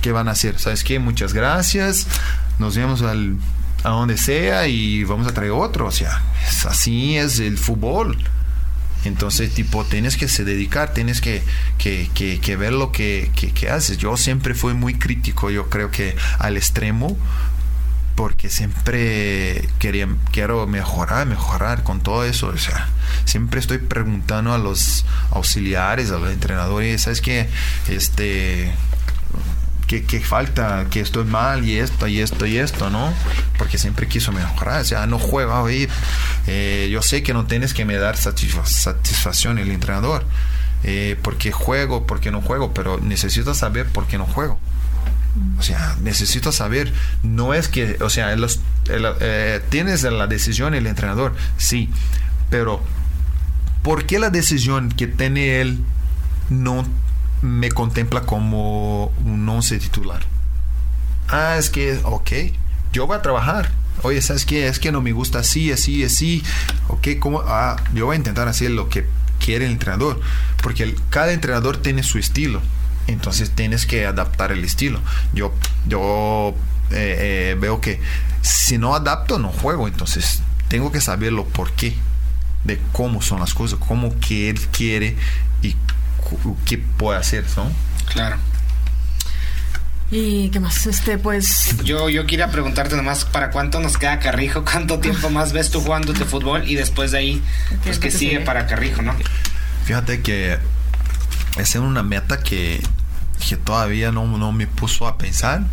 ¿qué van a hacer? ¿Sabes qué? Muchas gracias, nos vemos al, a donde sea y vamos a traer otro. O sea, así es el fútbol. Entonces, tipo, tienes que se dedicar, tienes que, que, que, que ver lo que, haces. Yo siempre fui muy crítico, yo creo que al extremo, porque siempre quería, quiero mejorar, mejorar con todo eso. O sea, siempre estoy preguntando a los auxiliares, a los entrenadores, ¿sabes qué? Este, ¿qué, qué falta? ¿Que estoy mal? Y esto, y esto, y esto, ¿no? Porque siempre quiso mejorar. O sea, no juega hoy. Eh, yo sé que no tienes que me dar satisfacción el entrenador. Eh, porque juego, porque no juego, pero necesito saber por qué no juego. O sea, necesito saber, no es que, o sea, los, eh, tienes la decisión el entrenador, sí, pero ¿por qué la decisión que tiene él no me contempla como un once titular? Ah, es que, ok, yo voy a trabajar. Oye, ¿sabes qué? Es que no me gusta así, así, así. Ok, ¿cómo? Ah, yo voy a intentar hacer lo que quiere el entrenador. Porque cada entrenador tiene su estilo entonces tienes que adaptar el estilo. Yo, yo eh, eh, veo que si no adapto, no juego, entonces tengo que saberlo por qué, de cómo son las cosas, cómo que él quiere y qué puede hacer, ¿no? Claro. ¿Y qué más? Este, pues. Yo, yo quería preguntarte nomás, ¿para cuánto nos queda Carrijo? ¿Cuánto tiempo más ves tú jugando de fútbol? Y después de ahí, pues que sigue para Carrijo, ¿no? Fíjate que esa es una meta que, que todavía no, no me puso a pensar.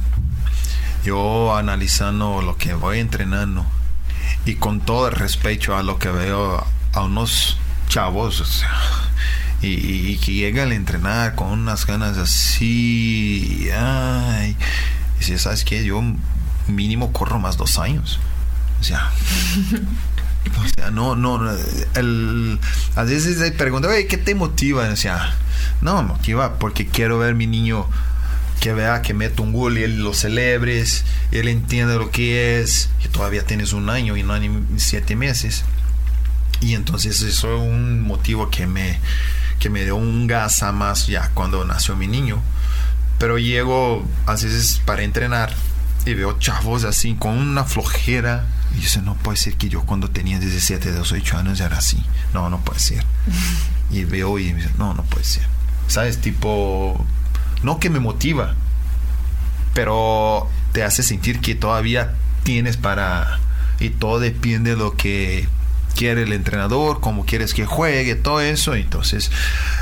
Yo analizando lo que voy entrenando y con todo el respeto a lo que veo a unos chavos, y, que llegan a entrenar con unas ganas así, ay, y si sabes que yo mínimo corro más dos años, o sea, O sea, no, no, el, a veces se pregunta, ¿qué te motiva? O sea, no, motiva porque quiero ver mi niño que vea que meto un gol y él lo celebres, él entiende lo que es, que todavía tienes un año y no hay siete meses. Y entonces eso es un motivo que me, que me dio un gas a más ya cuando nació mi niño. Pero llego a veces para entrenar y veo chavos así con una flojera y dice, no puede ser que yo cuando tenía 17, 18 años era así. No, no puede ser. Y veo y dice, no, no puede ser. ¿Sabes? Tipo, no que me motiva, pero te hace sentir que todavía tienes para... Y todo depende de lo que quiere el entrenador, cómo quieres que juegue, todo eso. Entonces,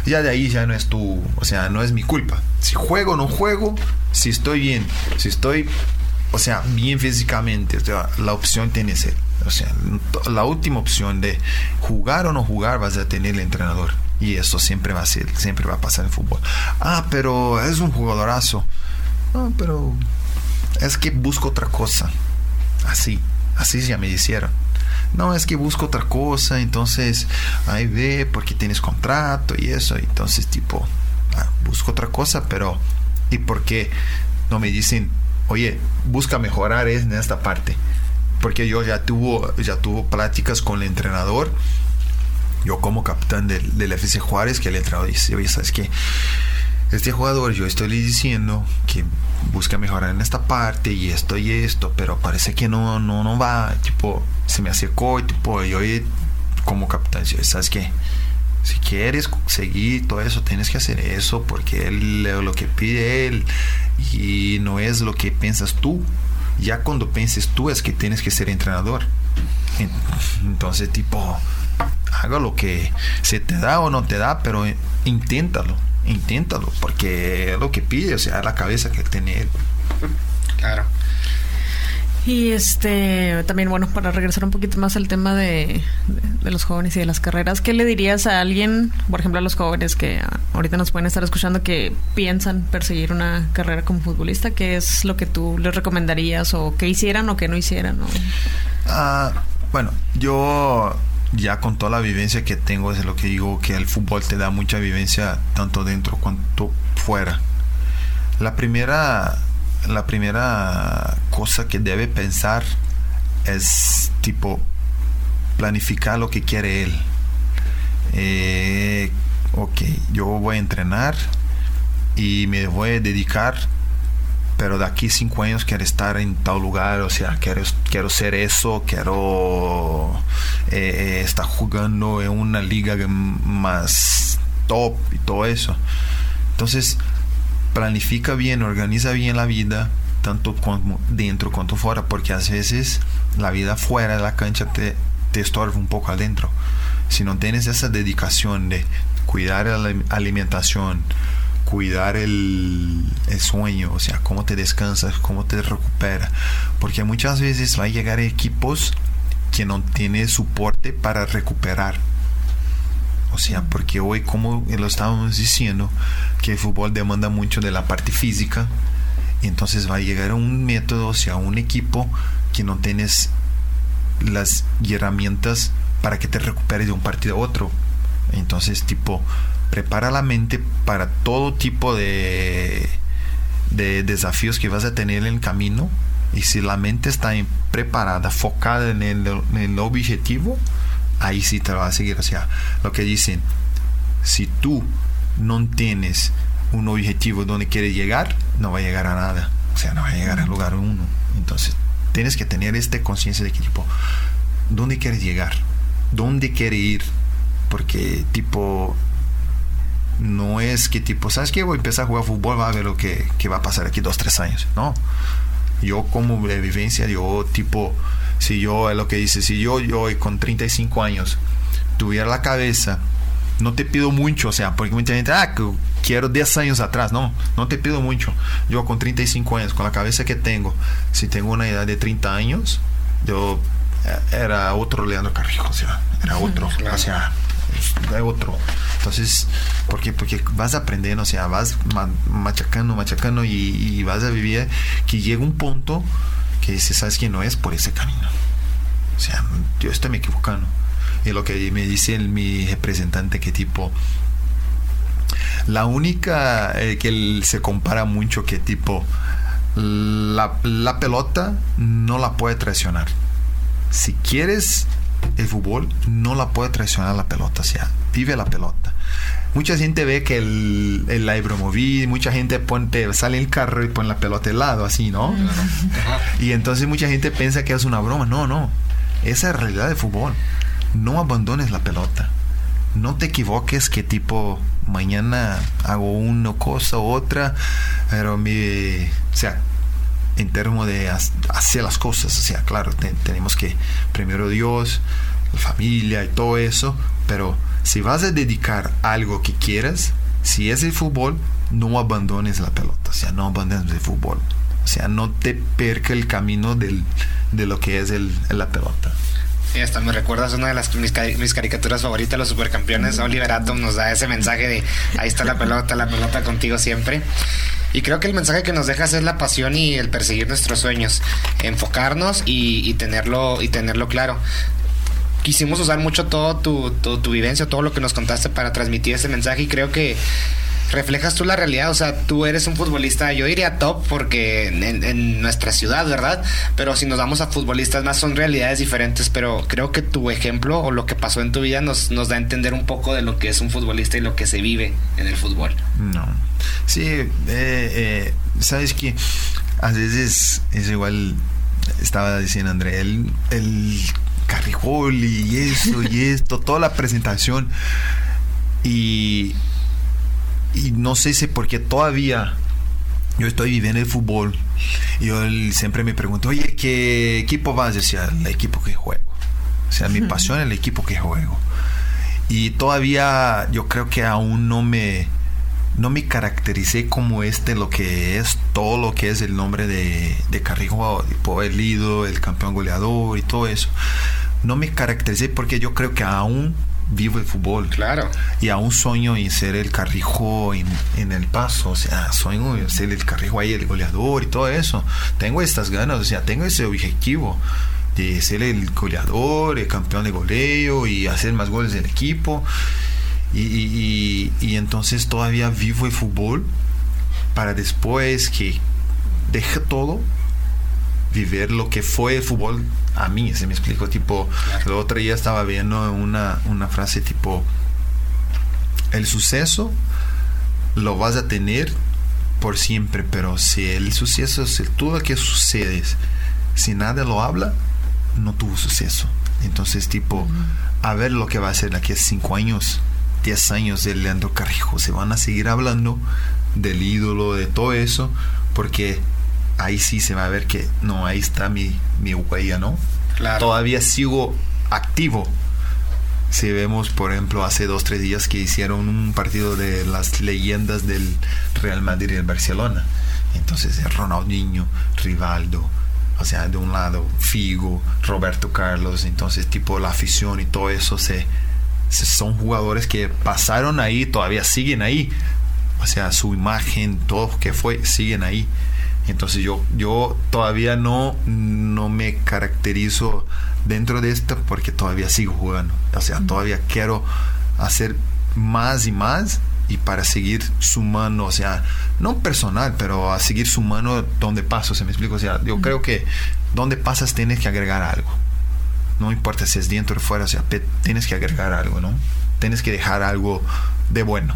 ya de ahí ya no es tu, o sea, no es mi culpa. Si juego o no juego, si estoy bien, si estoy o sea, bien físicamente, o sea, la opción tiene ser, o sea, la última opción de jugar o no jugar vas a tener el entrenador. Y eso siempre va a ser, siempre va a pasar en fútbol. Ah, pero es un jugadorazo. No, pero es que busco otra cosa. Así, así ya me hicieron. No, es que busco otra cosa, entonces ahí ve porque tienes contrato y eso. Entonces, tipo, ah, busco otra cosa, pero ¿y por qué no me dicen oye, busca mejorar en esta parte. Porque yo ya tuvo, ya tuvo pláticas con el entrenador. Yo como capitán del, del FC Juárez, que el entrenador dice, oye, ¿sabes qué? Este jugador, yo estoy diciendo que busca mejorar en esta parte y esto y esto, pero parece que no, no, no va. Tipo, se me acercó y tipo, yo como capitán, ¿sabes qué? Si quieres seguir todo eso, tienes que hacer eso porque él, lo que pide él y no es lo que piensas tú. Ya cuando pienses tú es que tienes que ser entrenador. Entonces, tipo, haga lo que se te da o no te da, pero inténtalo, inténtalo, porque es lo que pide, o sea, la cabeza que tiene él. Claro. Y este, también bueno, para regresar un poquito más al tema de, de, los jóvenes y de las carreras, ¿qué le dirías a alguien, por ejemplo a los jóvenes que ahorita nos pueden estar escuchando que piensan perseguir una carrera como futbolista? ¿Qué es lo que tú les recomendarías o que hicieran o que no hicieran? Ah, bueno, yo ya con toda la vivencia que tengo es lo que digo que el fútbol te da mucha vivencia tanto dentro cuanto fuera. La primera la primera cosa que debe pensar es tipo planificar lo que quiere él. Eh, ok, yo voy a entrenar y me voy a dedicar, pero de aquí cinco años quiero estar en tal lugar, o sea, quiero, quiero ser eso, quiero eh, estar jugando en una liga más top y todo eso. Entonces, planifica bien, organiza bien la vida tanto dentro cuanto fuera, porque a veces la vida fuera de la cancha te, te estorba un poco adentro. Si no tienes esa dedicación de cuidar la alimentación, cuidar el, el, sueño, o sea, cómo te descansas, cómo te recuperas, porque muchas veces va a llegar equipos que no tienen soporte para recuperar. Sea, porque hoy, como lo estábamos diciendo, que el fútbol demanda mucho de la parte física, entonces va a llegar un método, o sea, un equipo que no tienes las herramientas para que te recuperes de un partido a otro. Entonces, tipo, prepara la mente para todo tipo de, de desafíos que vas a tener en el camino. Y si la mente está preparada, focada en el, en el objetivo, ahí sí te va a seguir. O sea, lo que dicen, si tú no tienes un objetivo donde quieres llegar, no va a llegar a nada. O sea, no va a llegar al lugar uno. Entonces, tienes que tener esta conciencia de que, tipo, ¿dónde quieres llegar? ¿Dónde quieres ir? Porque, tipo, no es que, tipo, ¿sabes qué? Voy a empezar a jugar fútbol, va a ver lo que, que va a pasar aquí dos, tres años. No. Yo, como vivencia, yo, tipo, si yo, es lo que dice, si yo, yo con 35 años tuviera la cabeza no te pido mucho, o sea, porque mucha gente, ah, quiero 10 años atrás, no, no te pido mucho. Yo con 35 años, con la cabeza que tengo, si tengo una edad de 30 años, yo eh, era otro Leandro Carrijo, o sea, era otro, o sea, otro. Entonces, porque porque vas aprendiendo, o sea, vas machacando, machacando y, y, vas a vivir que llega un punto que dices, sabes que no es por ese camino. O sea, yo estoy me equivocando. Y lo que me dice el, mi representante que tipo la única eh, que él se compara mucho que tipo la, la, pelota no la puede traicionar. Si quieres el fútbol, no la puede traicionar la pelota. O sea, vive la pelota. Mucha gente ve que el, el aeromoví, mucha gente pone, sale el carro y pone la pelota al lado, así, ¿no? y entonces mucha gente piensa que es una broma. No, no. Esa es la realidad del fútbol no abandones la pelota. No te equivoques que tipo mañana hago una cosa u otra, pero mi, o sea, en términos de hacer las cosas, o sea, claro, tenemos que primero Dios, la familia y todo eso, pero si vas a dedicar algo que quieras, si es el fútbol, no abandones la pelota, o sea, no abandones el fútbol, o sea, no te perca el camino del, de lo que es el, la pelota. Y hasta me recuerdas una de las mis, caricaturas favoritas, los supercampeones. Oliver Atom nos da ese mensaje de ahí está la pelota, la pelota contigo siempre. Y creo que el mensaje que nos dejas es la pasión y el perseguir nuestros sueños, enfocarnos y, tenerlo y tenerlo claro. Quisimos usar mucho todo tu, tu, tu vivencia, todo lo que nos contaste para transmitir ese mensaje y creo que reflejas tú la realidad, o sea, tú eres un futbolista, yo diría top porque en, nuestra ciudad, ¿verdad? Pero si nos vamos a futbolistas más son realidades diferentes, pero creo que tu ejemplo o lo que pasó en tu vida nos, nos da a entender un poco de lo que es un futbolista y lo que se vive en el fútbol. No, sí, eh, eh, sabes que a veces es igual, estaba diciendo André, el, el carrijol y eso y esto, toda la presentación y y no sé si porque todavía yo estoy viviendo el fútbol. Y yo siempre me pregunto, oye, ¿qué equipo vas? Decía, el equipo que juego. O sea, mi pasión es el equipo que juego. Y todavía yo creo que aún no me, no me caractericé como este, lo que es todo lo que es el nombre de, de Carrijo, el ídolo, el campeón goleador y todo eso. No me caractericé porque yo creo que aún vivo el fútbol. Claro. Y aún sueño en ser el carrijo en, en, el paso, o sea, sueño en ser el carrijo ahí, el goleador y todo eso. Tengo estas ganas, o sea, tengo ese objetivo de ser el goleador, el campeón de goleo y hacer más goles del equipo. Y, y, y, y entonces todavía vivo el fútbol para después que deje todo vivir lo que fue el fútbol a mí, se me explico, tipo, el otro día estaba viendo una, una frase tipo, el suceso lo vas a tener por siempre, pero si el suceso, si todo lo que sucede, si nadie lo habla, no tuvo suceso. Entonces, tipo, a ver lo que va a ser aquí a cinco años, diez años de Leandro Carrijo. Se van a seguir hablando del ídolo, de todo eso, porque ahí sí se va a ver que no, ahí está mi, mi huella, ¿no? Claro. Todavía sigo activo. Si vemos, por ejemplo, hace dos, tres días que hicieron un partido de las leyendas del Real Madrid y el Barcelona. Entonces, Ronaldinho, Rivaldo, o sea, de un lado, Figo, Roberto Carlos, entonces, tipo, la afición y todo eso se, se- son jugadores que pasaron ahí, todavía siguen ahí. O sea, su imagen, todo que fue, siguen ahí. Entonces yo, yo todavía no, no me caracterizo dentro de esto porque todavía sigo jugando. O sea, todavía quiero hacer más y más y para seguir sumando, o sea, no personal, pero a seguir sumando donde paso, ¿se me explico? O sea, yo creo que donde pasas tienes que agregar algo. No importa si es dentro o fuera, o sea, tienes que agregar algo, ¿no? Tienes que dejar algo de bueno.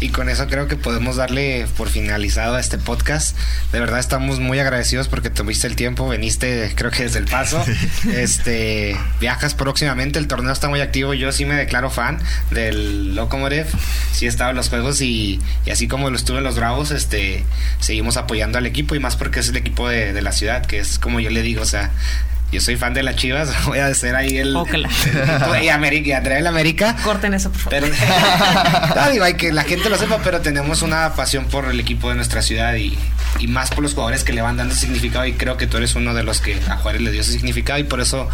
Y con eso creo que podemos darle por finalizado a este podcast. De verdad estamos muy agradecidos porque tuviste el tiempo, veniste creo que desde el paso. Este, viajas próximamente, el torneo está muy activo. Yo sí me declaro fan del Locomotive. Sí he estado en los juegos y, y así como lo estuve en los Bravos, este, seguimos apoyando al equipo y más porque es el equipo de, de la ciudad, que es como yo le digo, o sea, yo soy fan de las Chivas, voy a ser ahí el, Ócala. y América, y Andrea el América. Corten eso, por favor. Pero, no, digo, hay que la gente lo sepa, pero tenemos una pasión por el equipo de nuestra ciudad y, y más por los jugadores que le van dando significado y creo que tú eres uno de los que a Juárez le dio ese significado y por eso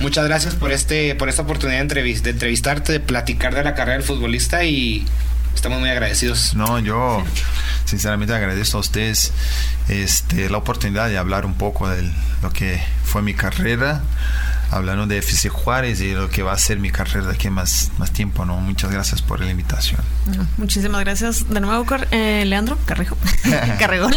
muchas gracias por este por esta oportunidad de, entrevis- de entrevistarte, de platicar de la carrera del futbolista y estamos muy agradecidos. No, yo sinceramente agradezco a ustedes este, la oportunidad de hablar un poco de lo que fue mi carrera, hablando de FC Juárez y lo que va a ser mi carrera de aquí más, más tiempo. ¿no? Muchas gracias por la invitación. Muchísimas gracias de nuevo, eh, Leandro Carrejo, Carregol.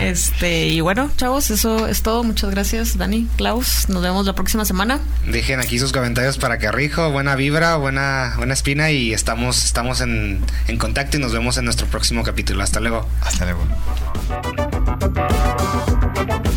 Este, y bueno, chavos, eso es todo. Muchas gracias, Dani, Klaus. Nos vemos la próxima semana. Dejen aquí sus comentarios para Carrijo, buena vibra, buena, buena espina y estamos, estamos en, en contacto y nos vemos en nuestro próximo capítulo. Hasta luego. Hasta luego. Thank you.